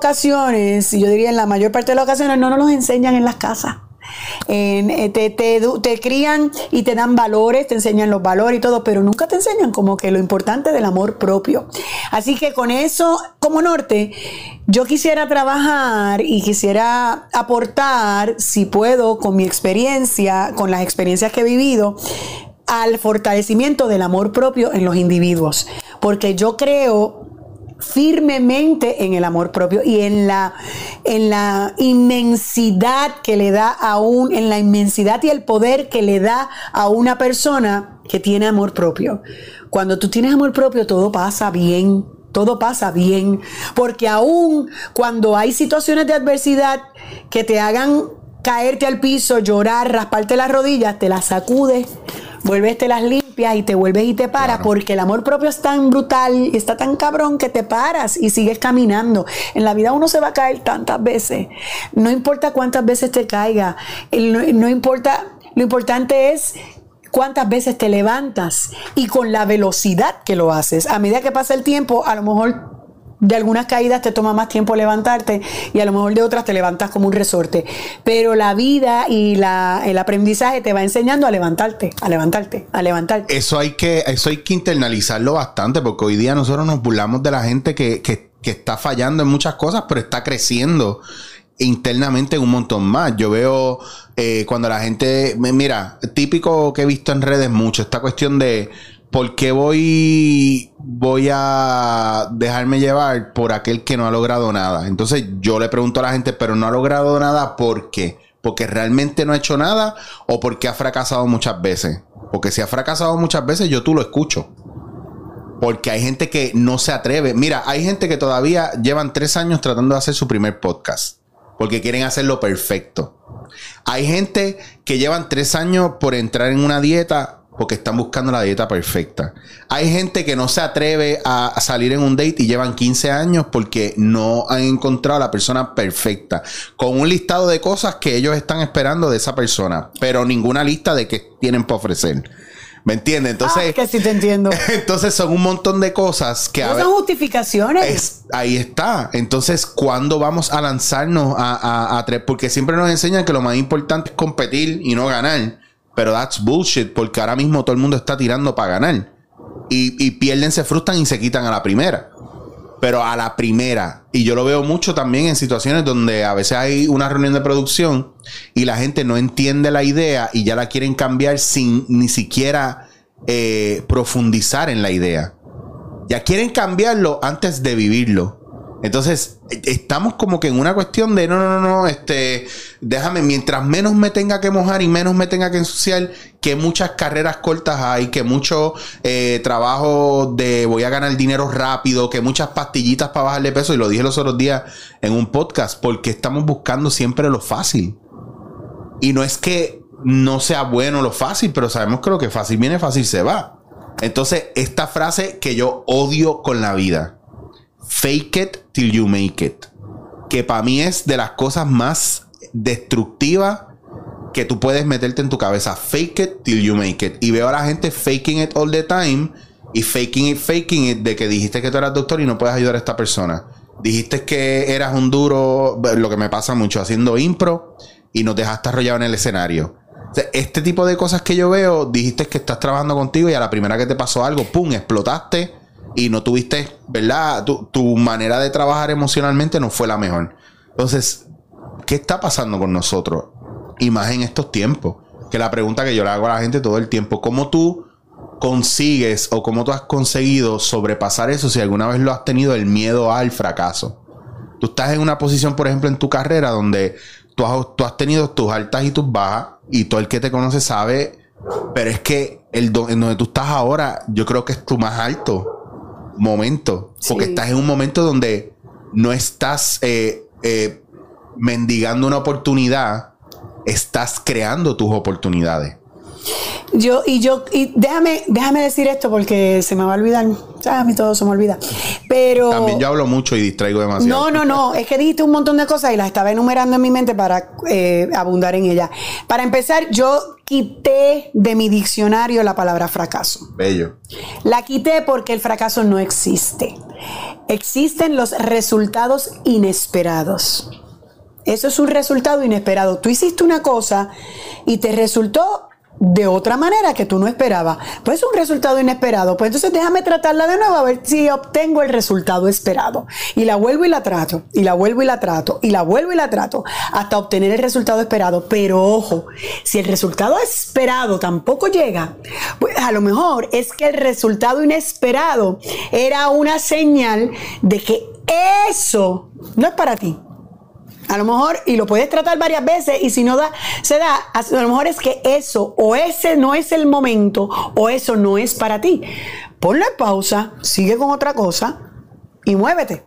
yo diría en la mayor parte de las ocasiones, no nos los enseñan en las casas. Eh, te, te, crían y te dan valores, te enseñan los valores y todo, pero nunca te enseñan como que lo importante del amor propio. Así que con eso, como norte, yo quisiera trabajar y quisiera aportar, si puedo, con mi experiencia, con las experiencias que he vivido, al fortalecimiento del amor propio en los individuos. Porque yo creo firmemente en el amor propio y en la, en la inmensidad que le da a un, en la inmensidad y el poder que le da a una persona que tiene amor propio. Cuando tú tienes amor propio, todo pasa bien. Todo pasa bien, porque aún cuando hay situaciones de adversidad que te hagan caerte al piso, llorar, rasparte las rodillas, te las sacudes, vuelves, te las limpias y te vuelves y te paras, porque el amor propio es tan brutal y está tan cabrón que te paras y sigues caminando. En la vida uno se va a caer tantas veces. No importa cuántas veces te caiga, no, importa, lo importante es cuántas veces te levantas y con la velocidad que lo haces. A medida que pasa el tiempo, a lo mejor de algunas caídas te toma más tiempo levantarte y a lo mejor de otras te levantas como un resorte. Pero la vida y la, el aprendizaje te va enseñando a levantarte, a levantarte, a levantarte. Eso hay que, eso hay que internalizarlo bastante porque hoy día nosotros nos burlamos de la gente que, que, que está fallando en muchas cosas, pero está creciendo internamente un montón más. Yo veo eh, cuando la gente, mira, típico que he visto en redes mucho, esta cuestión de ¿por qué voy, voy a dejarme llevar por aquel que no ha logrado nada? Entonces yo le pregunto a la gente, pero no ha logrado nada, ¿por qué? ¿Porque realmente no ha hecho nada o porque ha fracasado muchas veces? Porque si ha fracasado muchas veces, yo tú lo escucho. Porque hay gente que no se atreve. Mira, hay gente que todavía llevan tres años tratando de hacer su primer podcast. Porque quieren hacerlo perfecto. Hay gente que llevan tres años por entrar en una dieta porque están buscando la dieta perfecta. Hay gente que no se atreve a salir en un date y llevan 15 años porque no han encontrado a la persona perfecta, con un listado de cosas que ellos están esperando de esa persona, pero ninguna lista de qué tienen para ofrecer. ¿Me entiendes? Entonces. Ah, que sí te entiendo. Entonces son un montón de cosas que no son justificaciones. ahí está. Entonces, ¿cuándo vamos a lanzarnos a, a, a, Porque siempre nos enseñan que lo más importante es competir y no ganar. Pero that's bullshit, porque ahora mismo todo el mundo está tirando para ganar. Y, pierden, se frustran y se quitan a la primera. Pero a la primera. Y yo lo veo mucho también en situaciones donde a veces hay una reunión de producción y la gente no entiende la idea y ya la quieren cambiar sin ni siquiera eh, profundizar en la idea. Ya quieren cambiarlo antes de vivirlo. Entonces, estamos como que en una cuestión de no, no, no, no, este, déjame, mientras menos me tenga que mojar y menos me tenga que ensuciar, que muchas carreras cortas hay, que mucho eh, trabajo de voy a ganar dinero rápido, que muchas pastillitas para bajarle peso, y lo dije los otros días en un podcast, porque estamos buscando siempre lo fácil. Y no es que no sea bueno lo fácil, pero sabemos que lo que fácil viene, fácil se va. Entonces, esta frase que yo odio con la vida fake it till you make it. Que para mí es de las cosas más destructivas que tú puedes meterte en tu cabeza. Fake it till you make it. Y veo a la gente faking it all the time y faking it, faking it de que dijiste que tú eras doctor y no puedes ayudar a esta persona. Dijiste que eras un duro, lo que me pasa mucho, haciendo impro y no te dejaste arrollado en el escenario. este tipo de cosas que yo veo, dijiste que estás trabajando contigo y a la primera que te pasó algo, ¡pum!, explotaste y no tuviste, ¿verdad? Tu, tu manera de trabajar emocionalmente no fue la mejor. Entonces, ¿qué está pasando con nosotros? Y más en estos tiempos. Que la pregunta que yo le hago a la gente todo el tiempo, ¿cómo tú consigues o cómo tú has conseguido sobrepasar eso si alguna vez lo has tenido el miedo al fracaso? Tú estás en una posición, por ejemplo, en tu carrera donde tú has, tú has tenido tus altas y tus bajas y todo el que te conoce sabe, pero es que el en donde tú estás ahora, yo creo que es tu más alto momento, porque Sí. estás en un momento donde no estás eh, eh, mendigando una oportunidad, estás creando tus oportunidades. Yo, y yo, y déjame, déjame decir esto porque se me va a olvidar. Ah, a mí todo se me olvida. Pero. También yo hablo mucho y distraigo demasiado. No, no, no. Es que dijiste un montón de cosas y las estaba enumerando en mi mente para eh, abundar en ella. Para empezar, yo quité de mi diccionario la palabra fracaso. Bello. La quité porque el fracaso no existe. Existen los resultados inesperados. Eso es un resultado inesperado. Tú hiciste una cosa y te resultó de otra manera que tú no esperabas. Pues es un resultado inesperado. Pues entonces déjame tratarla de nuevo a ver si obtengo el resultado esperado. Y la vuelvo y la trato. Y la vuelvo y la trato. Y la vuelvo y la trato. Hasta obtener el resultado esperado. Pero ojo, si el resultado esperado tampoco llega, pues a lo mejor es que el resultado inesperado era una señal de que eso no es para ti. A lo mejor, y lo puedes tratar varias veces, y si no da, se da, a lo mejor es que eso, o ese no es el momento, o eso no es para ti. Ponlo en pausa, sigue con otra cosa y muévete.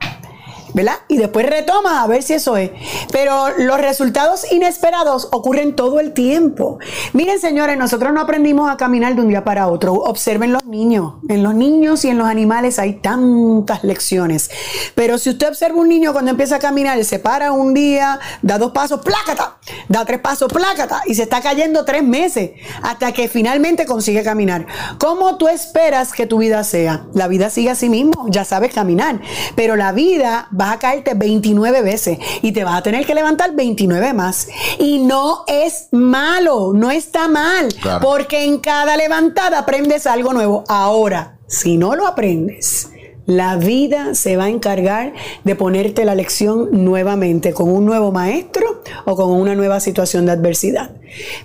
¿Verdad? Y después retomas a ver si eso es. Pero los resultados inesperados ocurren todo el tiempo. Miren, señores, nosotros no aprendimos a caminar de un día para otro. Observen los niños. En los niños y en los animales hay tantas lecciones. Pero si usted observa un niño cuando empieza a caminar, se para un día, da dos pasos, plácata, da tres pasos, plácata, y se está cayendo tres meses hasta que finalmente consigue caminar. ¿Cómo tú esperas que tu vida sea? La vida sigue así mismo, ya sabes caminar, pero la vida vas a caerte 29 veces y te vas a tener que levantar 29 más. Y no es malo, no está mal, Claro. porque en cada levantada aprendes algo nuevo. Ahora, si no lo aprendes, la vida se va a encargar de ponerte la lección nuevamente con un nuevo maestro o con una nueva situación de adversidad.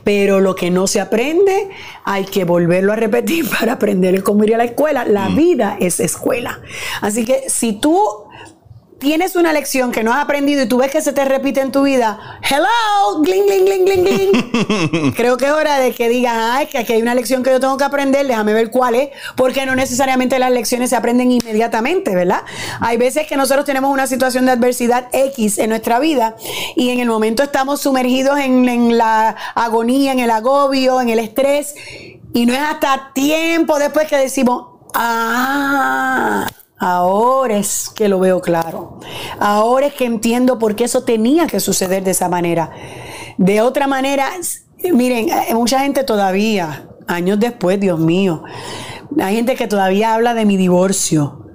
Pero lo que no se aprende, hay que volverlo a repetir para aprender cómo ir a la escuela. La vida es escuela. Así que si tú tienes una lección que no has aprendido y tú ves que se te repite en tu vida, hello, gling, gling, gling, gling, gling. Creo que es hora de que digas, ay, que aquí hay una lección que yo tengo que aprender, déjame ver cuál es, porque no necesariamente las lecciones se aprenden inmediatamente, ¿verdad? Hay veces que nosotros tenemos una situación de adversidad X en nuestra vida y en el momento estamos sumergidos en, en la agonía, en el agobio, en el estrés, y no es hasta tiempo después que decimos, ah, Ahora es que lo veo claro. Ahora es que entiendo por qué eso tenía que suceder de esa manera. De otra manera, miren, eh, mucha gente todavía, años después, Dios mío, hay gente que todavía habla de mi divorcio.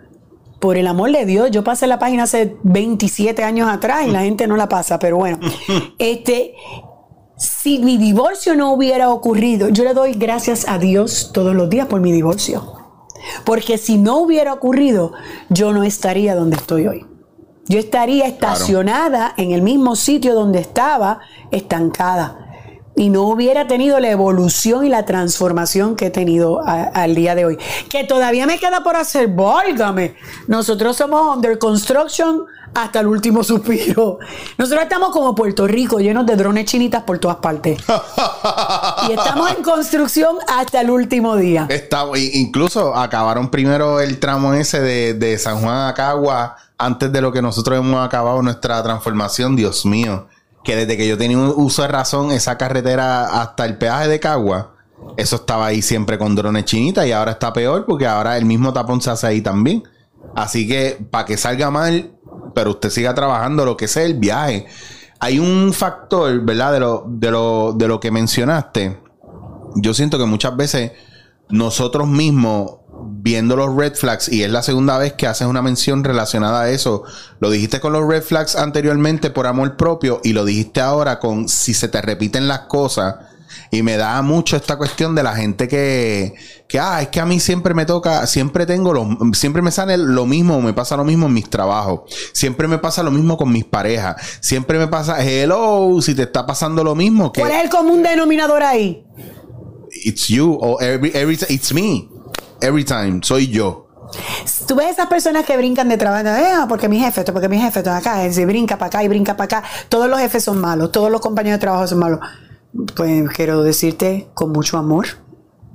Por el amor de Dios, yo pasé la página hace 27 años atrás y la gente no la pasa, pero bueno. Este, si mi divorcio no hubiera ocurrido, yo le doy gracias a Dios todos los días por mi divorcio. Porque si no hubiera ocurrido, yo no estaría donde estoy hoy. Yo estaría estacionada en el mismo sitio donde estaba, estancada. Y no hubiera tenido la evolución y la transformación que he tenido a- al día de hoy. Que todavía me queda por hacer, válgame. Nosotros somos under construction hasta el último suspiro. Nosotros estamos como Puerto Rico, llenos de drones chinitas por todas partes. y estamos en construcción hasta el último día. I- incluso acabaron primero el tramo ese de, de San Juan a Cagua antes de lo que nosotros hemos acabado nuestra transformación. Dios mío, que desde que yo tenía un uso de razón, esa carretera hasta el peaje de Cagua, eso estaba ahí siempre con drones chinitas y ahora está peor porque ahora el mismo tapón se hace ahí también. Así que para que salga mal, pero usted siga trabajando lo que sea el viaje. Hay un factor, ¿verdad? De lo, de lo, de lo que mencionaste yo siento que muchas veces nosotros mismos viendo los red flags y es la segunda vez que haces una mención relacionada a eso. Lo dijiste con los red flags anteriormente por amor propio y lo dijiste ahora con si se te repiten las cosas. Y me da mucho esta cuestión de la gente que, que ah, es que a mí siempre me toca, siempre tengo lo, siempre me sale lo mismo, me pasa lo mismo en mis trabajos. Siempre me pasa lo mismo con mis parejas. Siempre me pasa, hello, si te está pasando lo mismo. ¿Cuál es el común denominador ahí? It's you, or every, every, it's me. Every time, soy yo. Tú ves esas personas que brincan de trabajo, eh, porque mi jefe, porque mi jefe, todo acá, se brinca para acá y brinca para acá. Todos los jefes son malos, todos los compañeros de trabajo son malos. Pues quiero decirte con mucho amor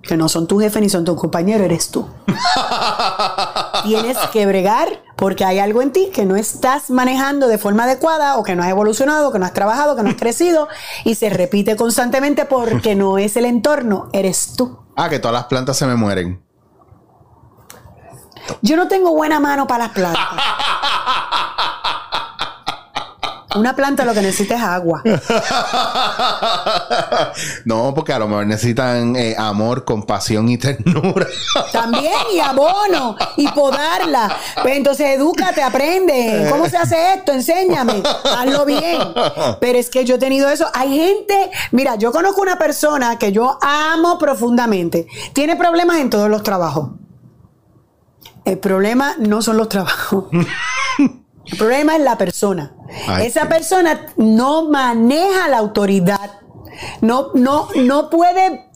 que no son tu jefe ni son tu compañero, eres tú. Tienes que bregar porque hay algo en ti que no estás manejando de forma adecuada o que no has evolucionado, que no has trabajado, que no has crecido y se repite constantemente porque no es el entorno, eres tú. Ah, que todas las plantas se me mueren. Yo no tengo buena mano para las plantas. Una planta lo que necesita es agua. no, porque a lo mejor necesitan eh, amor, compasión y ternura. También, y abono, y podarla. Pues entonces, edúcate, aprende. ¿Cómo se hace esto? Enséñame. Hazlo bien. Pero es que yo he tenido eso. Hay gente, mira, yo conozco una persona que yo amo profundamente. Tiene problemas en todos los trabajos. El problema no son los trabajos. El problema es la persona. Esa persona no maneja la autoridad. No, no, no puede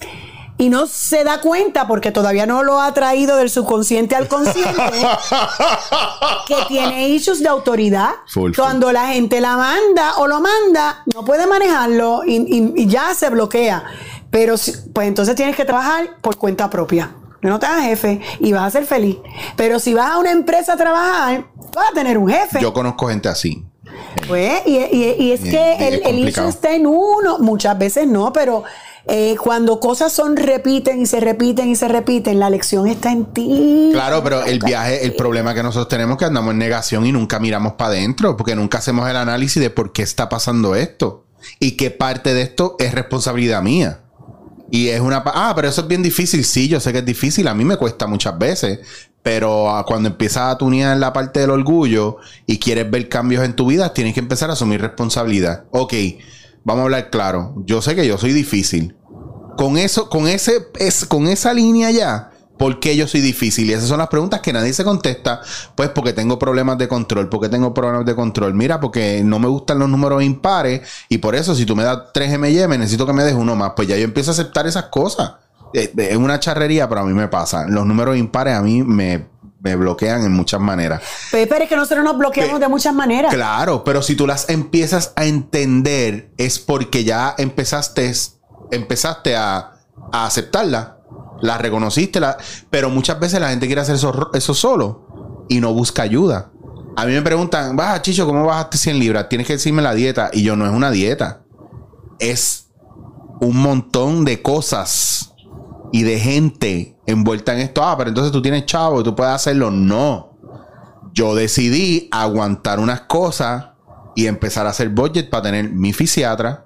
y no se da cuenta porque todavía no lo ha traído del subconsciente al consciente que tiene issues de autoridad. Cuando la gente la manda o lo manda, no puede manejarlo y, ya se bloquea. Pero pues entonces tienes que trabajar por cuenta propia. No te hagas jefe y vas a ser feliz. Pero si vas a una empresa a trabajar, vas a tener un jefe. Yo conozco gente así. Pues, y, es que el, el está en uno, muchas veces no, pero eh, cuando cosas son repiten y se repiten y se repiten, la lección está en ti. Claro, pero el viaje, el problema que nosotros tenemos es que andamos en negación y nunca miramos para adentro, porque nunca hacemos el análisis de por qué está pasando esto y qué parte de esto es responsabilidad mía. Y es una... Ah, pero eso es bien difícil. Sí, yo sé que es difícil. A mí me cuesta muchas veces. Pero ah, cuando empiezas a tunear la parte del orgullo y quieres ver cambios en tu vida, tienes que empezar a asumir responsabilidad. Ok, vamos a hablar claro. Yo sé que yo soy difícil. Con eso, con ese, es, con esa línea ya, ¿Por qué yo soy difícil? Y esas son las preguntas que nadie se contesta. Pues porque tengo problemas de control. porque tengo problemas de control? Mira, porque no me gustan los números impares. Y por eso, si tú me das 3 MY, necesito que me des uno más. Pues ya yo empiezo a aceptar esas cosas. Eh, es una charrería, pero a mí me pasa. Los números impares a mí me, bloquean en muchas maneras. Pero, es que nosotros nos bloqueamos de muchas maneras. Claro, pero si tú las empiezas a entender, es porque ya empezaste, empezaste a, a aceptarla la reconociste, la, pero muchas veces la gente quiere hacer eso, solo y no busca ayuda. A mí me preguntan, baja Chicho, ¿cómo bajaste 100 libras? Tienes que decirme la dieta. Y yo, no es una dieta. Es un montón de cosas y de gente envuelta en esto. Ah, pero entonces tú tienes chavo y tú puedes hacerlo. No. Yo decidí aguantar unas cosas y empezar a hacer budget para tener mi fisiatra,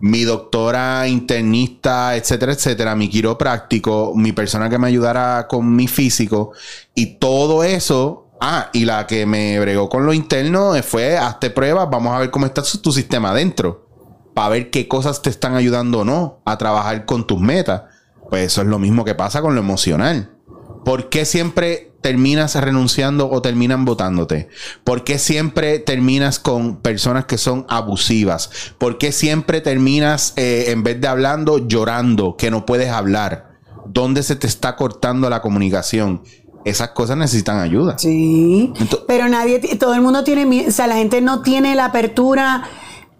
mi doctora internista, etcétera, etcétera, mi quiropráctico, mi persona que me ayudara con mi físico y todo eso. Ah, y la que me bregó con lo interno fue, hazte pruebas, vamos a ver cómo está tu sistema adentro, para ver qué cosas te están ayudando o no a trabajar con tus metas. Pues eso es lo mismo que pasa con lo emocional. ¿Por qué siempre terminas renunciando o terminan votándote? ¿Por qué siempre terminas con personas que son abusivas? ¿Por qué siempre terminas, eh, en vez de hablando, llorando, que no puedes hablar? ¿Dónde se te está cortando la comunicación? Esas cosas necesitan ayuda. Sí. pero nadie, todo el mundo tiene, o sea, la gente no tiene la apertura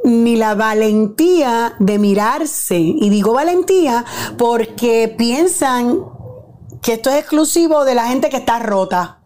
ni la valentía de mirarse. Y digo valentía porque piensan que esto es exclusivo de la gente que está rota.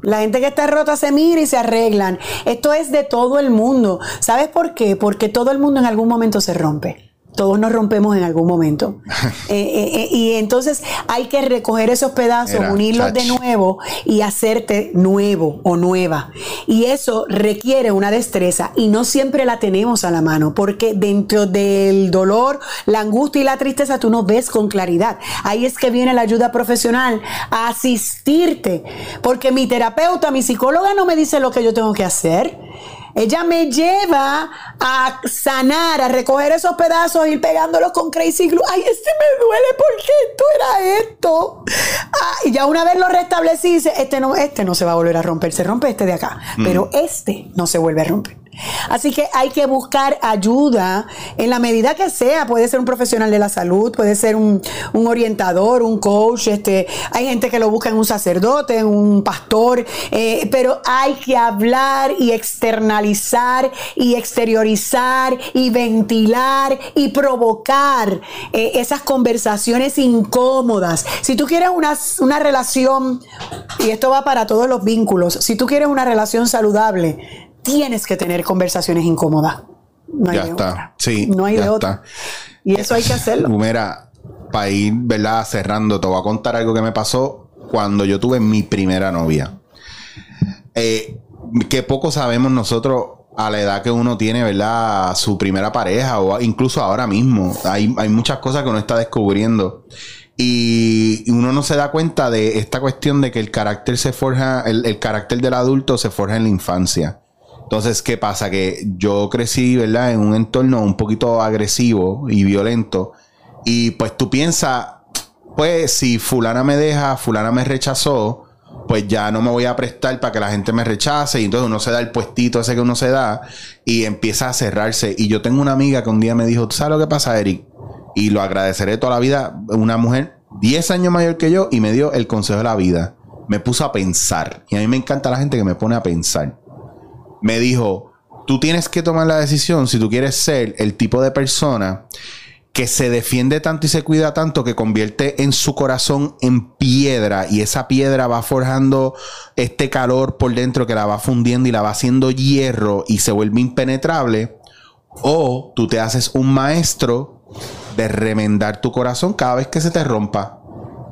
La gente que está rota se mira y se arreglan. Esto es de todo el mundo. ¿Sabes por qué? Porque todo el mundo en algún momento se rompe todos nos rompemos en algún momento. Eh, eh, eh, y entonces hay que recoger esos pedazos, unirlos de nuevo y hacerte nuevo o nueva. Y eso requiere una destreza y no siempre la tenemos a la mano, porque dentro del dolor, la angustia y la tristeza tú no ves con claridad. Ahí es que viene la ayuda profesional a asistirte, porque mi terapeuta, mi psicóloga no me dice lo que yo tengo que hacer. Ella me lleva a sanar, a recoger esos pedazos, ir pegándolos con crazy glue. Ay, este me duele porque esto era esto. Ah, y ya una vez lo restablecí, dice, este no, este no se va a volver a romper, se rompe este de acá, pero este no se vuelve a romper. Así que hay que buscar ayuda en la medida que sea. Puede ser un profesional de la salud, puede ser un, orientador, un coach. Este, hay gente que lo busca en un sacerdote, en un pastor, eh, pero hay que hablar y externalizar y exteriorizar y ventilar y provocar eh, esas conversaciones incómodas. Si tú quieres una, una relación, y esto va para todos los vínculos, si tú quieres una relación saludable, tienes que tener conversaciones incómodas. No hay ya de está. otra. Sí. No hay ya de otra. está. Y eso hay que hacerlo. Mira, para ir, ¿verdad? Cerrando, te voy a contar algo que me pasó cuando yo tuve mi primera novia. Eh, que poco sabemos nosotros a la edad que uno tiene, ¿verdad? Su primera pareja o incluso ahora mismo. Hay, hay muchas cosas que uno está descubriendo. Y uno no se da cuenta de esta cuestión de que el carácter se forja, el, el carácter del adulto se forja en la infancia. Entonces, ¿qué pasa? Que yo crecí, ¿verdad? En un entorno un poquito agresivo y violento. Y pues tú piensas, pues si fulana me deja, fulana me rechazó, pues ya no me voy a prestar para que la gente me rechace. Y entonces uno se da el puestito ese que uno se da y empieza a cerrarse. Y yo tengo una amiga que un día me dijo, ¿tú sabes lo que pasa, Eric? Y lo agradeceré toda la vida. Una mujer 10 años mayor que yo y me dio el consejo de la vida. Me puso a pensar. Y a mí me encanta la gente que me pone a pensar me dijo, tú tienes que tomar la decisión si tú quieres ser el tipo de persona que se defiende tanto y se cuida tanto que convierte en su corazón en piedra y esa piedra va forjando este calor por dentro que la va fundiendo y la va haciendo hierro y se vuelve impenetrable o tú te haces un maestro de remendar tu corazón cada vez que se te rompa.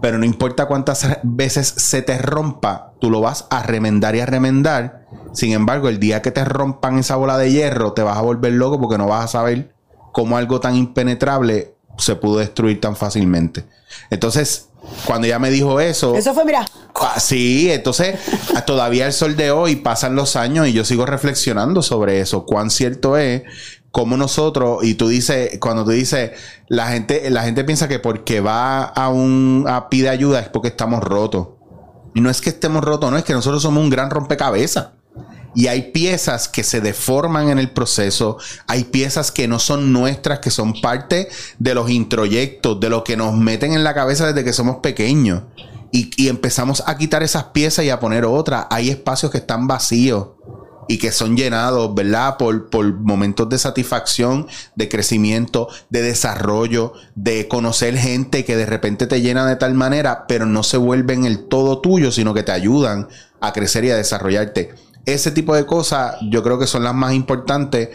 Pero no importa cuántas veces se te rompa, tú lo vas a remendar y a remendar. Sin embargo, el día que te rompan esa bola de hierro, te vas a volver loco porque no vas a saber cómo algo tan impenetrable se pudo destruir tan fácilmente. Entonces, cuando ella me dijo eso, Eso fue, mira, Ah, Sí, entonces todavía el sol de hoy pasan los años y yo sigo reflexionando sobre eso, cuán cierto es como nosotros y tú dices cuando tú dices la gente la gente piensa que porque va a un pide ayuda es porque estamos rotos. Y no es que estemos rotos, no es que nosotros somos un gran rompecabezas. Y hay piezas que se deforman en el proceso, hay piezas que no son nuestras, que son parte de los introyectos, de lo que nos meten en la cabeza desde que somos pequeños. Y, y empezamos a quitar esas piezas y a poner otras. Hay espacios que están vacíos y que son llenados, ¿verdad? Por, por momentos de satisfacción, de crecimiento, de desarrollo, de conocer gente que de repente te llena de tal manera, pero no se vuelven el todo tuyo, sino que te ayudan a crecer y a desarrollarte. Ese tipo de cosas yo creo que son las más importantes.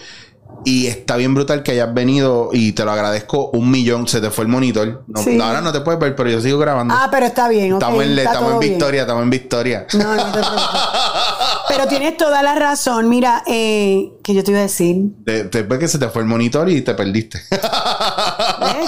Y está bien brutal que hayas venido y te lo agradezco un millón. Se te fue el monitor. No, Sí. Ahora no te puedes ver, pero yo sigo grabando. ah, pero está bien. estamos en, está estamos en todo bien. victoria, estamos en victoria. No, no te preocupes. Pero tienes toda la razón. Mira, eh, que yo te iba a decir. De- Después que se te fue el monitor y te perdiste.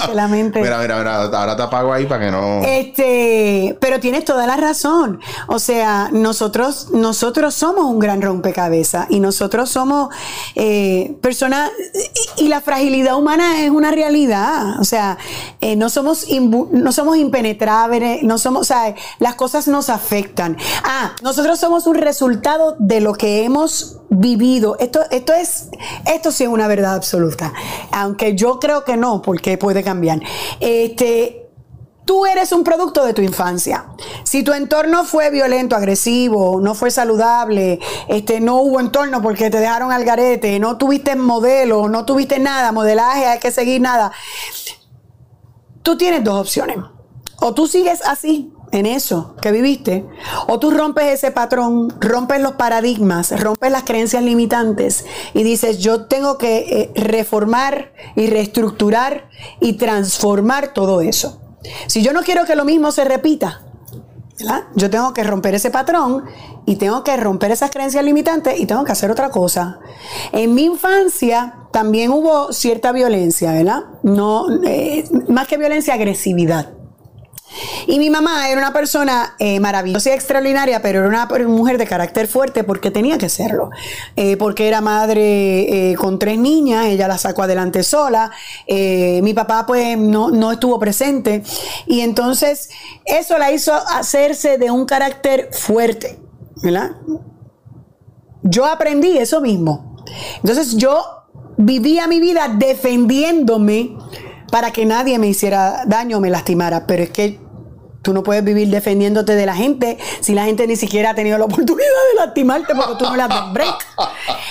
Que la mente. Mira, mira, mira, ahora te apago ahí para que no. Este, pero tienes toda la razón. O sea, nosotros, nosotros somos un gran rompecabezas y nosotros somos eh, personas y, y la fragilidad humana es una realidad. O sea, eh, no somos imbu- no somos impenetrables, no somos, o sea, las cosas nos afectan. Ah, nosotros somos un resultado de lo que hemos vivido. Esto, esto es, esto sí es una verdad absoluta. Aunque yo creo que no, porque puede cambiar. Este, Tú eres un producto de tu infancia. Si tu entorno fue violento, agresivo, no fue saludable, este, no hubo entorno porque te dejaron al garete, no tuviste modelo, no tuviste nada, modelaje, hay que seguir nada. Tú tienes dos opciones. O tú sigues así, en eso que viviste, o tú rompes ese patrón, rompes los paradigmas, rompes las creencias limitantes y dices, yo tengo que eh, reformar y reestructurar y transformar todo eso. Si yo no quiero que lo mismo se repita, ¿verdad? yo tengo que romper ese patrón y tengo que romper esas creencias limitantes y tengo que hacer otra cosa. En mi infancia también hubo cierta violencia, ¿verdad? No, eh, más que violencia, agresividad. Y mi mamá era una persona eh, maravillosa y extraordinaria, pero era una mujer de carácter fuerte porque tenía que serlo. Eh, porque era madre eh, con tres niñas, ella la sacó adelante sola. mi papá pues no, no estuvo presente. Y entonces eso la hizo hacerse de un carácter fuerte. ¿Verdad? Yo aprendí eso mismo. Entonces yo vivía mi vida defendiéndome para que nadie me hiciera daño o me lastimara. Pero es que tú no puedes vivir defendiéndote de la gente si la gente ni siquiera ha tenido la oportunidad de lastimarte porque tú no le das break.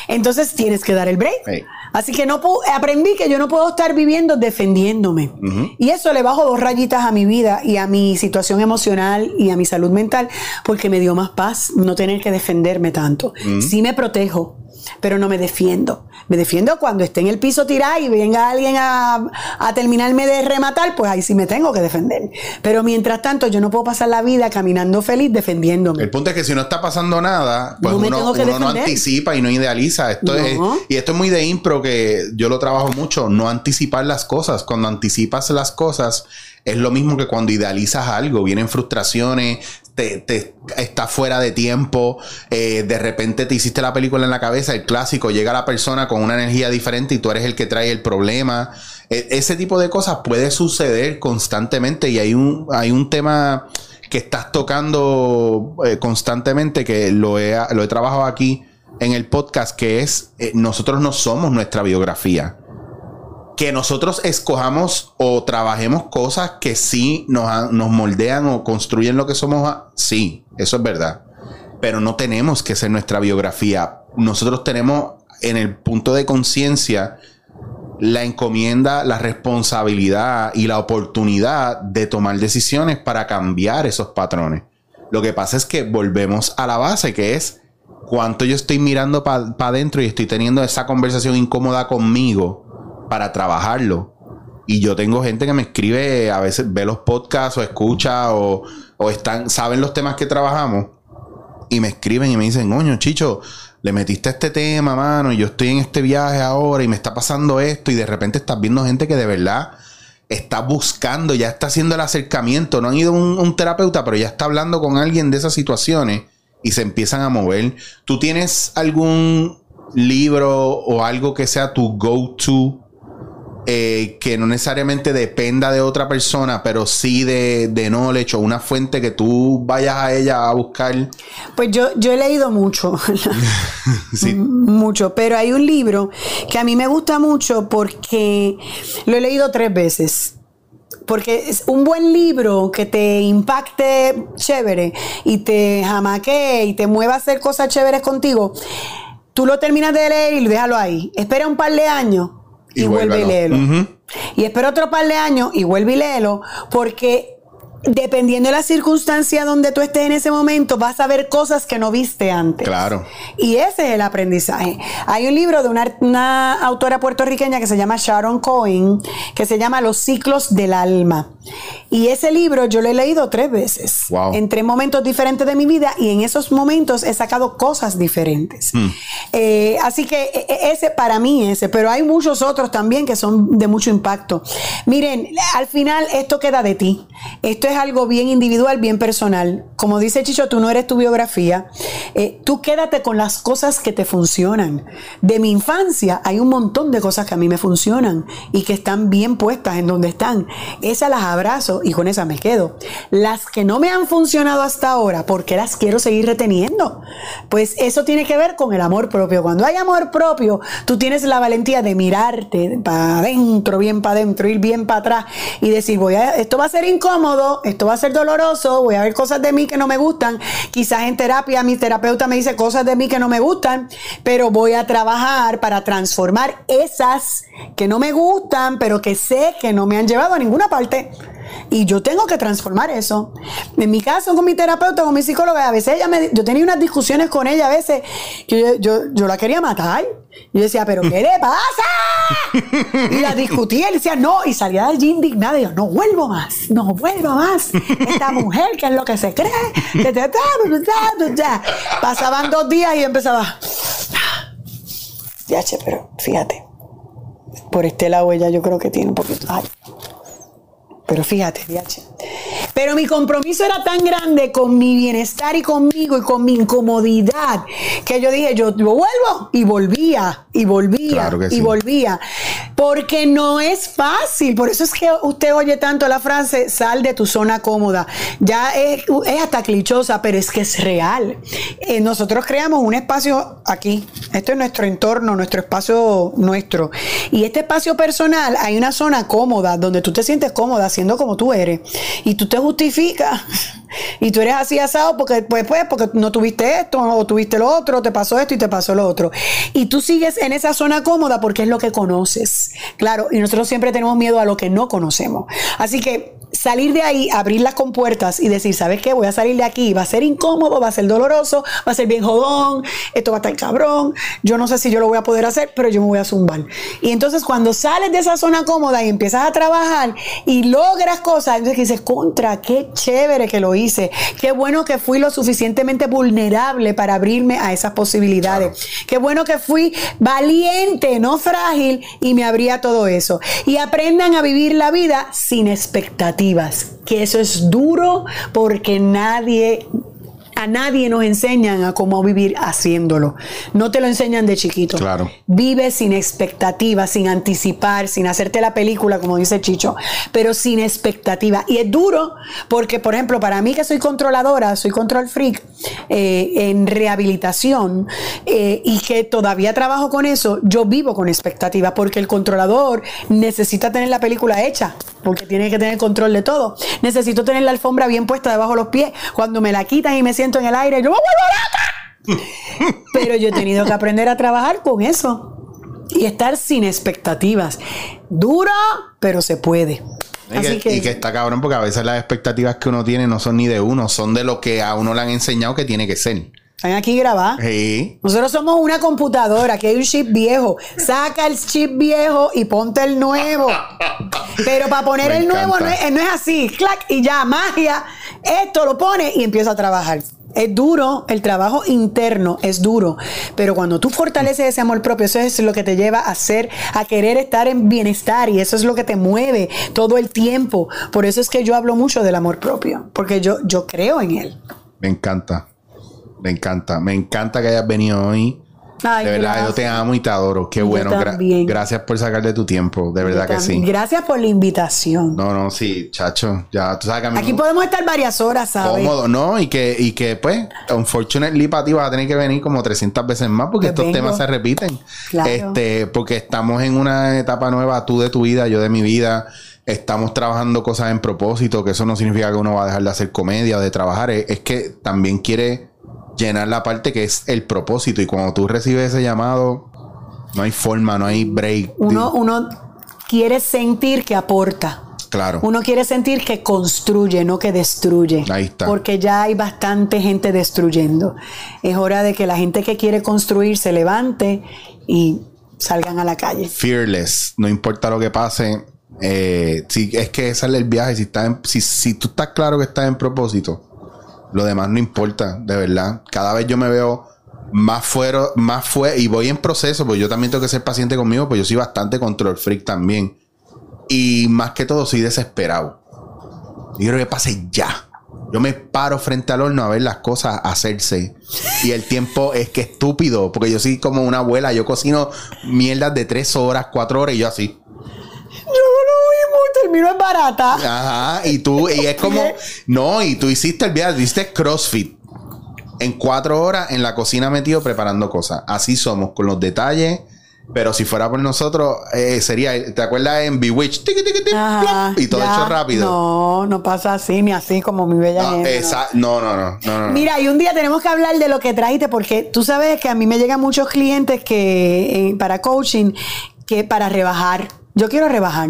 Entonces tienes que dar el break. Así que no aprendí que yo no puedo estar viviendo defendiéndome. Y eso le bajo dos rayitas a mi vida y a mi situación emocional y a mi salud mental porque me dio más paz no tener que defenderme tanto. Sí me protejo, pero no me defiendo. Me defiendo cuando esté en el piso tirado y venga alguien a, terminarme de rematar, pues ahí sí me tengo que defender. Pero mientras tanto, yo no puedo pasar la vida caminando feliz defendiéndome. El punto es que si no está pasando nada, pues uno, no anticipa y no idealiza. Esto Es, y esto es muy de impro que yo lo trabajo mucho, no anticipar las cosas. Cuando anticipas las cosas, es lo mismo que cuando idealizas algo, vienen frustraciones, te, está fuera de tiempo, eh, de repente te hiciste la película en la cabeza, el clásico, llega la persona con una energía diferente y tú eres el que trae el problema. E, ese tipo de cosas puede suceder constantemente y hay un, hay un tema que estás tocando eh, constantemente que lo he, lo he trabajado aquí en el podcast, que es eh, nosotros no somos nuestra biografía que nosotros escojamos o trabajemos cosas que sí nos, nos moldean o construyen lo que somos, sí, eso es verdad. Pero no tenemos que ser nuestra biografía. Nosotros tenemos en el punto de conciencia la encomienda, la responsabilidad y la oportunidad de tomar decisiones para cambiar esos patrones. Lo que pasa es que volvemos a la base, que es cuánto yo estoy mirando para adentro y estoy teniendo esa conversación incómoda conmigo para trabajarlo. Y yo tengo gente que me escribe, a veces ve los podcasts o escucha o, están, saben los temas que trabajamos y me escriben y me dicen, coño, Chicho, le metiste este tema, mano, y yo estoy en este viaje ahora y me está pasando esto y de repente estás viendo gente que de verdad está buscando, ya está haciendo el acercamiento, no han ido un, un terapeuta, pero ya está hablando con alguien de esas situaciones y se empiezan a mover. ¿Tú tienes algún libro o algo que sea tu go-to eh, que no necesariamente dependa de otra persona, pero sí de, de knowledge o una fuente que tú vayas a ella a buscar? Pues yo, yo he leído mucho, sí. mucho, pero hay un libro que a mí me gusta mucho porque lo he leído tres veces porque es un buen libro que te impacte chévere y te jamaque y te mueva a hacer cosas chéveres contigo. Tú lo terminas de leer y déjalo ahí. Espera un par de años y, vuelve y léelo. Y espera otro par de años y vuelve y léelo, porque dependiendo de la circunstancia donde tú estés en ese momento, vas a ver cosas que no viste antes. Claro. Y ese es el aprendizaje. Hay un libro de una, autora puertorriqueña que se llama Sharon Cohen, que se llama Los ciclos del alma. Y ese libro yo lo he leído tres veces. Wow. En tres momentos diferentes de mi vida y en esos momentos he sacado cosas diferentes. Hmm. Eh, así que e, e, ese para mí ese, pero hay muchos otros también que son de mucho impacto. Miren, al final esto queda de ti. Esto es algo bien individual, bien personal. Como dice Chicho, tú no eres tu biografía. Eh, tú quédate con las cosas que te funcionan. De mi infancia hay un montón de cosas que a mí me funcionan y que están bien puestas en donde están. Esas las abrazo y con esas me quedo. Las que no me han funcionado hasta ahora, porque las quiero seguir reteniendo? Pues eso tiene que ver con el amor propio. Cuando hay amor propio, tú tienes la valentía de mirarte para adentro, bien para adentro, ir bien para atrás y decir, voy a, esto va a ser incómodo, esto va a ser doloroso, voy a ver cosas de mí que no me gustan. Quizás en terapia mi terapeuta me dice cosas de mí que no me gustan, pero voy a trabajar para transformar esas que no me gustan, pero que sé que no me han llevado a ninguna parte. Y yo tengo que transformar eso. En mi caso, con mi terapeuta, con mi psicóloga, a veces ella me, yo tenía unas discusiones con ella, a veces que yo, yo, la quería matar. Yo decía, ¿pero qué le pasa? Y la discutía y decía, no, y salía de allí indignada. Y yo, no vuelvo más, no vuelvo más. Esta mujer, que es lo que se cree. Pasaban dos días y empezaba. Ya, che, pero fíjate, por este lado ella yo creo que tiene un poquito. Ay, pero fíjate, Pero mi compromiso era tan grande con mi bienestar y conmigo y con mi incomodidad que yo dije, yo, yo vuelvo y volvía y volvía Claro y sí. volvía. Porque no es fácil. Por eso es que usted oye tanto la frase, sal de tu zona cómoda. Ya es, es hasta clichosa, pero es que es real. Eh, nosotros creamos un espacio aquí. Este es nuestro entorno, nuestro espacio nuestro. Y este espacio personal, hay una zona cómoda donde tú te sientes cómoda siendo como tú eres. Y tú te justificas. Y tú eres así asado porque, pues, pues, porque no tuviste esto, o tuviste lo otro, te pasó esto y te pasó lo otro. Y tú sigues en esa zona cómoda porque es lo que conoces. Claro, y nosotros siempre tenemos miedo a lo que no conocemos. Así que salir de ahí, abrir las compuertas y decir, ¿sabes qué? Voy a salir de aquí, va a ser incómodo, va a ser doloroso, va a ser bien jodón, esto va a estar cabrón, yo no sé si yo lo voy a poder hacer, pero yo me voy a zumbar. Y entonces cuando sales de esa zona cómoda y empiezas a trabajar y logras cosas, entonces dices, contra, qué chévere que lo hice, qué bueno que fui lo suficientemente vulnerable para abrirme a esas posibilidades, qué bueno que fui valiente, no frágil, y me abría todo eso. Y aprendan a vivir la vida sin expectativas, que eso es duro porque nadie a nadie nos enseñan a cómo vivir haciéndolo. No te lo enseñan de chiquito. Claro. Vive sin expectativas, sin anticipar, sin hacerte la película, como dice Chicho, pero sin expectativa. Y es duro porque, por ejemplo, para mí que soy controladora, soy control freak eh, en rehabilitación eh, y que todavía trabajo con eso, yo vivo con expectativa porque el controlador necesita tener la película hecha, porque tiene que tener control de todo. Necesito tener la alfombra bien puesta debajo de los pies. Cuando me la quitan y me siento en el aire, yo me vuelvo loca. Pero yo he tenido que aprender a trabajar con eso y estar sin expectativas. Duro, pero se puede. Y Así que, que, y que está cabrón porque a veces las expectativas que uno tiene no son ni de uno, son de lo que a uno le han enseñado que tiene que ser. Están aquí grabadas. Sí. Nosotros somos una computadora, que hay un chip viejo. Saca el chip viejo y ponte el nuevo. Pero para poner Me el nuevo no es, no es así. Clac, y ya, magia. Esto lo pone y empieza a trabajar. Es duro, el trabajo interno es duro, pero cuando tú fortaleces ese amor propio, eso es lo que te lleva a hacer, a querer estar en bienestar y eso es lo que te mueve todo el tiempo. Por eso es que yo hablo mucho del amor propio, porque yo, yo creo en él. Me encanta. Me encanta. Me encanta que hayas venido hoy. Ay, de verdad, gracias. yo te amo y te adoro. Qué Yo bueno. Gra- gracias por sacar de tu tiempo. De verdad que sí. Gracias por la invitación. No, no, sí, chacho. Ya, tú sabes que a mí Aquí podemos estar varias horas, ¿sabes? cómodo, ¿no? Y que, y que pues, unfortunately para ti vas a tener que venir como 300 veces más porque Pues estos vengo. temas se repiten. Claro. Este, porque estamos en una etapa nueva, tú de tu vida, yo de mi vida. Estamos trabajando cosas en propósito, que eso no significa que uno va a dejar de hacer comedia o de trabajar. Es, es que también quiere llenar la parte que es el propósito. Y cuando tú recibes ese llamado, no hay forma, no hay break. Uno, uno quiere sentir que aporta. claro. Uno quiere sentir que construye, no que destruye. Ahí está. Porque ya hay bastante gente destruyendo. Es hora de que la gente que quiere construir se levante y salgan a la calle. fearless, no importa lo que pase. eh, si es que sale el viaje, si, estás en- si, si tú estás claro que estás en propósito, lo demás no importa, de verdad. Cada vez yo me veo más fuera, más fue y voy en proceso, pues yo también tengo que ser paciente conmigo, pues yo soy bastante control freak también. Y más que todo, soy desesperado. Yo quiero que pase ya. Yo me paro frente al horno a ver las cosas hacerse. Y el tiempo es que estúpido. Porque yo soy como una abuela. Yo cocino mierdas de tres horas, cuatro horas y yo así. Termino en barata. Ajá. Y tú, y es como. No, y tú hiciste el viaje, hiciste CrossFit. En cuatro horas en la cocina metido preparando cosas. Así somos, con los detalles. Pero si fuera por nosotros, eh, sería. ¿Te acuerdas en plop, y todo ya. hecho rápido. No, no pasa así, ni así como mi bella nena, no, no, no, no, no. Mira, y un día tenemos que hablar de lo que trajiste, porque tú sabes que a mí me llegan muchos clientes que eh, para coaching, que para rebajar. Yo quiero rebajar.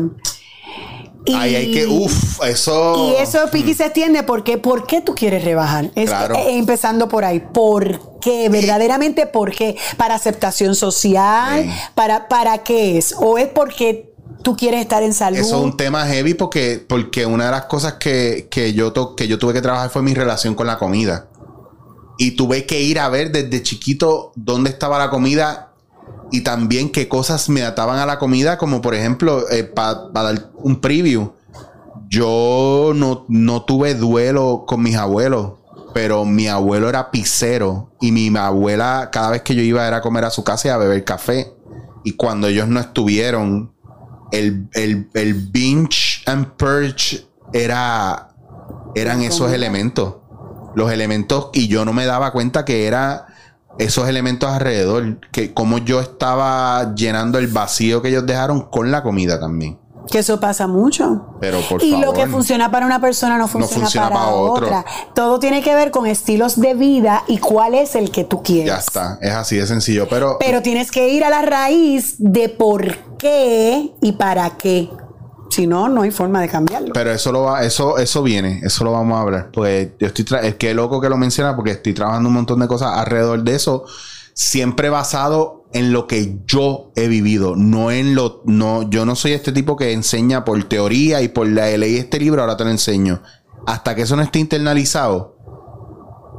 Y, Ahí hay que, uff, eso. Y eso piqui se extiende porque ¿por qué tú quieres rebajar? Es- Claro. eh, empezando por ahí. ¿Por qué? Verdaderamente, ¿por qué? ¿Para aceptación social? Sí. ¿Para, ¿Para qué es? ¿O es porque tú quieres estar en salud? Eso es un tema heavy porque, porque una de las cosas que, que yo to- que yo tuve que trabajar fue mi relación con la comida. Y tuve que ir a ver desde chiquito dónde estaba la comida y también qué cosas me ataban a la comida, como por ejemplo, para dar un preview. yo no, no tuve duelo con mis abuelos, pero mi abuelo era pizzero y mi abuela cada vez que yo iba era a comer a su casa y a beber café. Y cuando ellos no estuvieron, el, el, el binge and purge era, eran esos elementos. Los elementos, y yo no me daba cuenta que era esos elementos alrededor, que como yo estaba llenando el vacío que ellos dejaron con la comida también. Que eso pasa mucho. Pero por y favor. lo que funciona para una persona no funciona, funciona para, para otra. Todo tiene que ver con estilos de vida y cuál es el que tú quieres. Ya está, es así de sencillo, pero, Pero tienes que ir a la raíz de por qué y para qué. Si no, no hay forma de cambiarlo. pero eso lo va, eso, eso viene, eso lo vamos a hablar. Pues yo estoy es que loco que lo menciona porque estoy trabajando un montón de cosas alrededor de eso, siempre basado en lo que yo he vivido, no en lo, no, yo no soy este tipo que enseña por teoría y por la leí este libro, ahora te lo enseño. Hasta que eso no esté internalizado,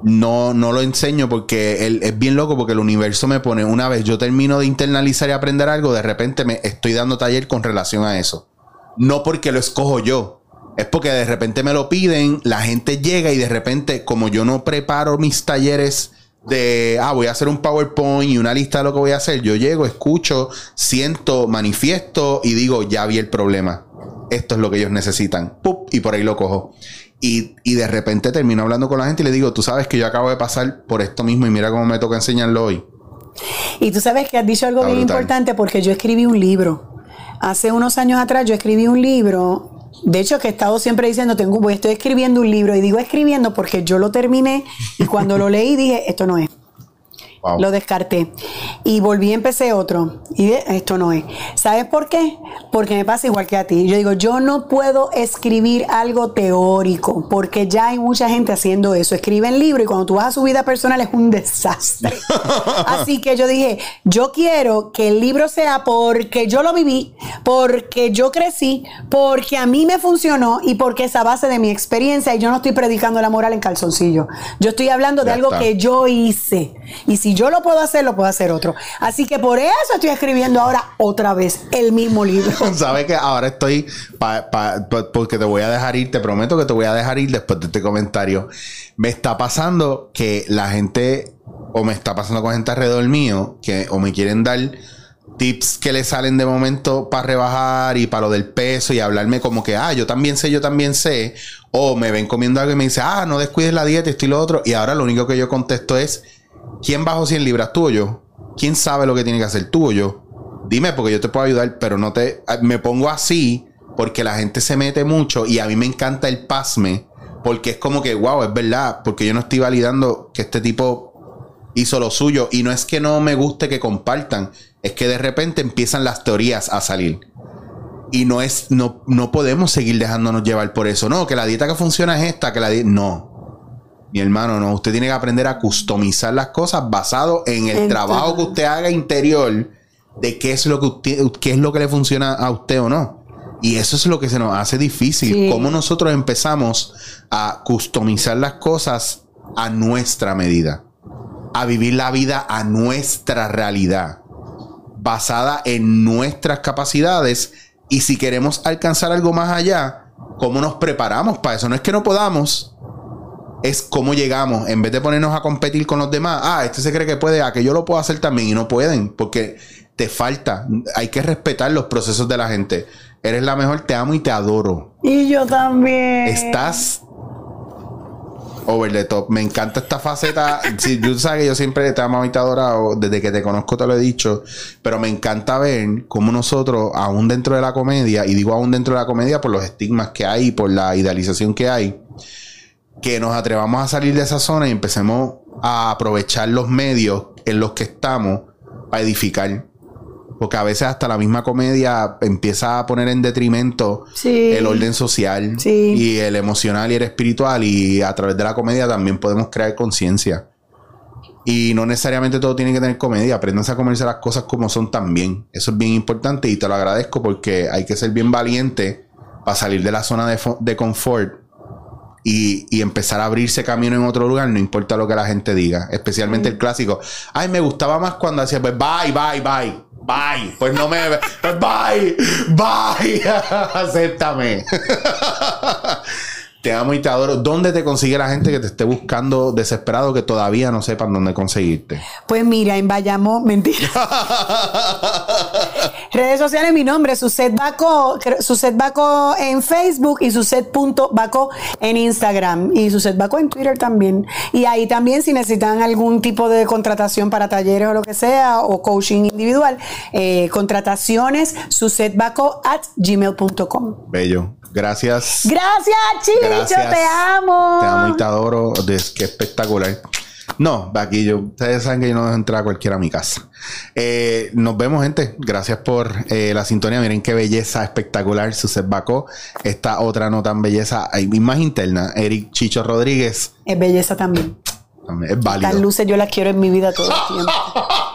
no, no lo enseño porque el- es bien loco porque el universo me pone, una vez yo termino de internalizar y aprender algo, de repente me estoy dando taller con relación a eso. No porque lo escojo yo. Es porque de repente me lo piden, la gente llega y de repente, como yo no preparo mis talleres de, ah, voy a hacer un PowerPoint y una lista de lo que voy a hacer, yo llego, escucho, siento, manifiesto y digo, ya vi el problema. Esto es lo que ellos necesitan. ¡Pup! Y por ahí lo cojo. Y, y de repente termino hablando con la gente y le digo, tú sabes que yo acabo de pasar por esto mismo y mira cómo me toca enseñarlo hoy. Y tú sabes que has dicho algo Está bien brutal. importante porque yo escribí un libro. Hace unos años atrás yo escribí un libro. De hecho, que he estado siempre diciendo, tengo, estoy escribiendo un libro. Y digo escribiendo porque yo lo terminé y cuando lo leí dije, esto no es. Wow. Lo descarté. Y volví y empecé otro. Y de- esto no es. ¿Sabes por qué? Porque me pasa igual que a ti. Yo digo, yo no puedo escribir algo teórico porque ya hay mucha gente haciendo eso. Escriben libro y cuando tú vas a su vida personal es un desastre. Así que yo dije, yo quiero que el libro sea porque yo lo viví, porque yo crecí, porque a mí me funcionó y porque es a base de mi experiencia y yo no estoy predicando la moral en calzoncillo. Yo estoy hablando de Ya algo está. que yo hice. Y si yo lo puedo hacer, lo puede hacer otro. Así que por eso estoy escribiendo ahora otra vez el mismo libro. Sabes que ahora estoy porque te voy a dejar ir, te prometo que te voy a dejar ir después de este comentario. Me está pasando que la gente, o me está pasando con gente alrededor mío, que o me quieren dar tips que le salen de momento para rebajar y para lo del peso y hablarme como que, ah, yo también sé, yo también sé, o me ven comiendo algo y me dicen, ah, no descuides la dieta, esto y lo otro, y ahora lo único que yo contesto es, ¿quién bajó 100 libras, tú o yo? ¿Quién sabe lo que tiene que hacer, tú o yo? Dime porque yo te puedo ayudar, pero no te... Me pongo así porque la gente se mete mucho y a mí me encanta el pasme porque es como que, wow, es verdad, porque yo no estoy validando que este tipo hizo lo suyo y no es que no me guste que compartan, es que de repente empiezan las teorías a salir. Y no es, no, no podemos seguir dejándonos llevar por eso. No, que la dieta que funciona es esta, que la dieta. No. Mi hermano, no. Usted tiene que aprender a customizar las cosas basado en el trabajo que usted haga interior de qué es lo que usted, qué es lo que le funciona a usted o no. Y eso es lo que se nos hace difícil. Sí. Cómo nosotros empezamos a customizar las cosas a nuestra medida. A vivir la vida a nuestra realidad. Basada en nuestras capacidades. Y si queremos alcanzar algo más allá, ¿cómo nos preparamos para eso? No es que no podamos, es cómo llegamos. En vez de ponernos a competir con los demás, ah, este se cree que puede, ah, que yo lo puedo hacer también y no pueden, porque te falta. Hay que respetar los procesos de la gente. Eres la mejor, te amo y te adoro. Y yo también. Estás over the top. Me encanta esta faceta. Sí, tú sabes que yo siempre te amo y te he adorado. Desde que te conozco te lo he dicho. Pero me encanta ver cómo nosotros, aún dentro de la comedia, y digo aún dentro de la comedia por los estigmas que hay, por la idealización que hay, que nos atrevamos a salir de esa zona y empecemos a aprovechar los medios en los que estamos para edificar. Porque a veces hasta la misma comedia empieza a poner en detrimento Sí. el orden social Sí. y el emocional y el espiritual. Y a través de la comedia también podemos crear conciencia. Y no necesariamente todo tiene que tener comedia. Aprendan a comerse las cosas como son también. Eso es bien importante y te lo agradezco porque hay que ser bien valiente para salir de la zona de confort y, y empezar a abrirse camino en otro lugar, no importa lo que la gente diga. Especialmente el clásico. Ay, me gustaba más cuando hacía, pues, bye, bye, bye. Bye. Pues no me. Pues bye. Bye. Acéptame. Te amo y te adoro. ¿Dónde te consigue la gente que te esté buscando desesperado que todavía no sepan dónde conseguirte? Pues mira, en Bayamón, mentira. Redes sociales, mi nombre, Suset Baco, Suset Baco en Facebook y Suset.baco en Instagram y Suset Baco en Twitter también. Y ahí también si necesitan algún tipo de contratación para talleres o lo que sea o coaching individual, eh, contrataciones, susetbaco at gmail.com. Bello. Gracias. Gracias, Chicho, te amo. Te amo y te adoro. Qué espectacular. No, aquí yo, ustedes saben que yo no dejo entrar a cualquiera a mi casa. Eh, nos vemos, gente. Gracias por eh, la sintonía. Miren qué belleza espectacular. Suset Bacó. Esta otra no tan belleza, hay más interna. Eric Chicho Rodríguez. Es belleza también. Es válido. Las luces yo las quiero en mi vida todo el tiempo.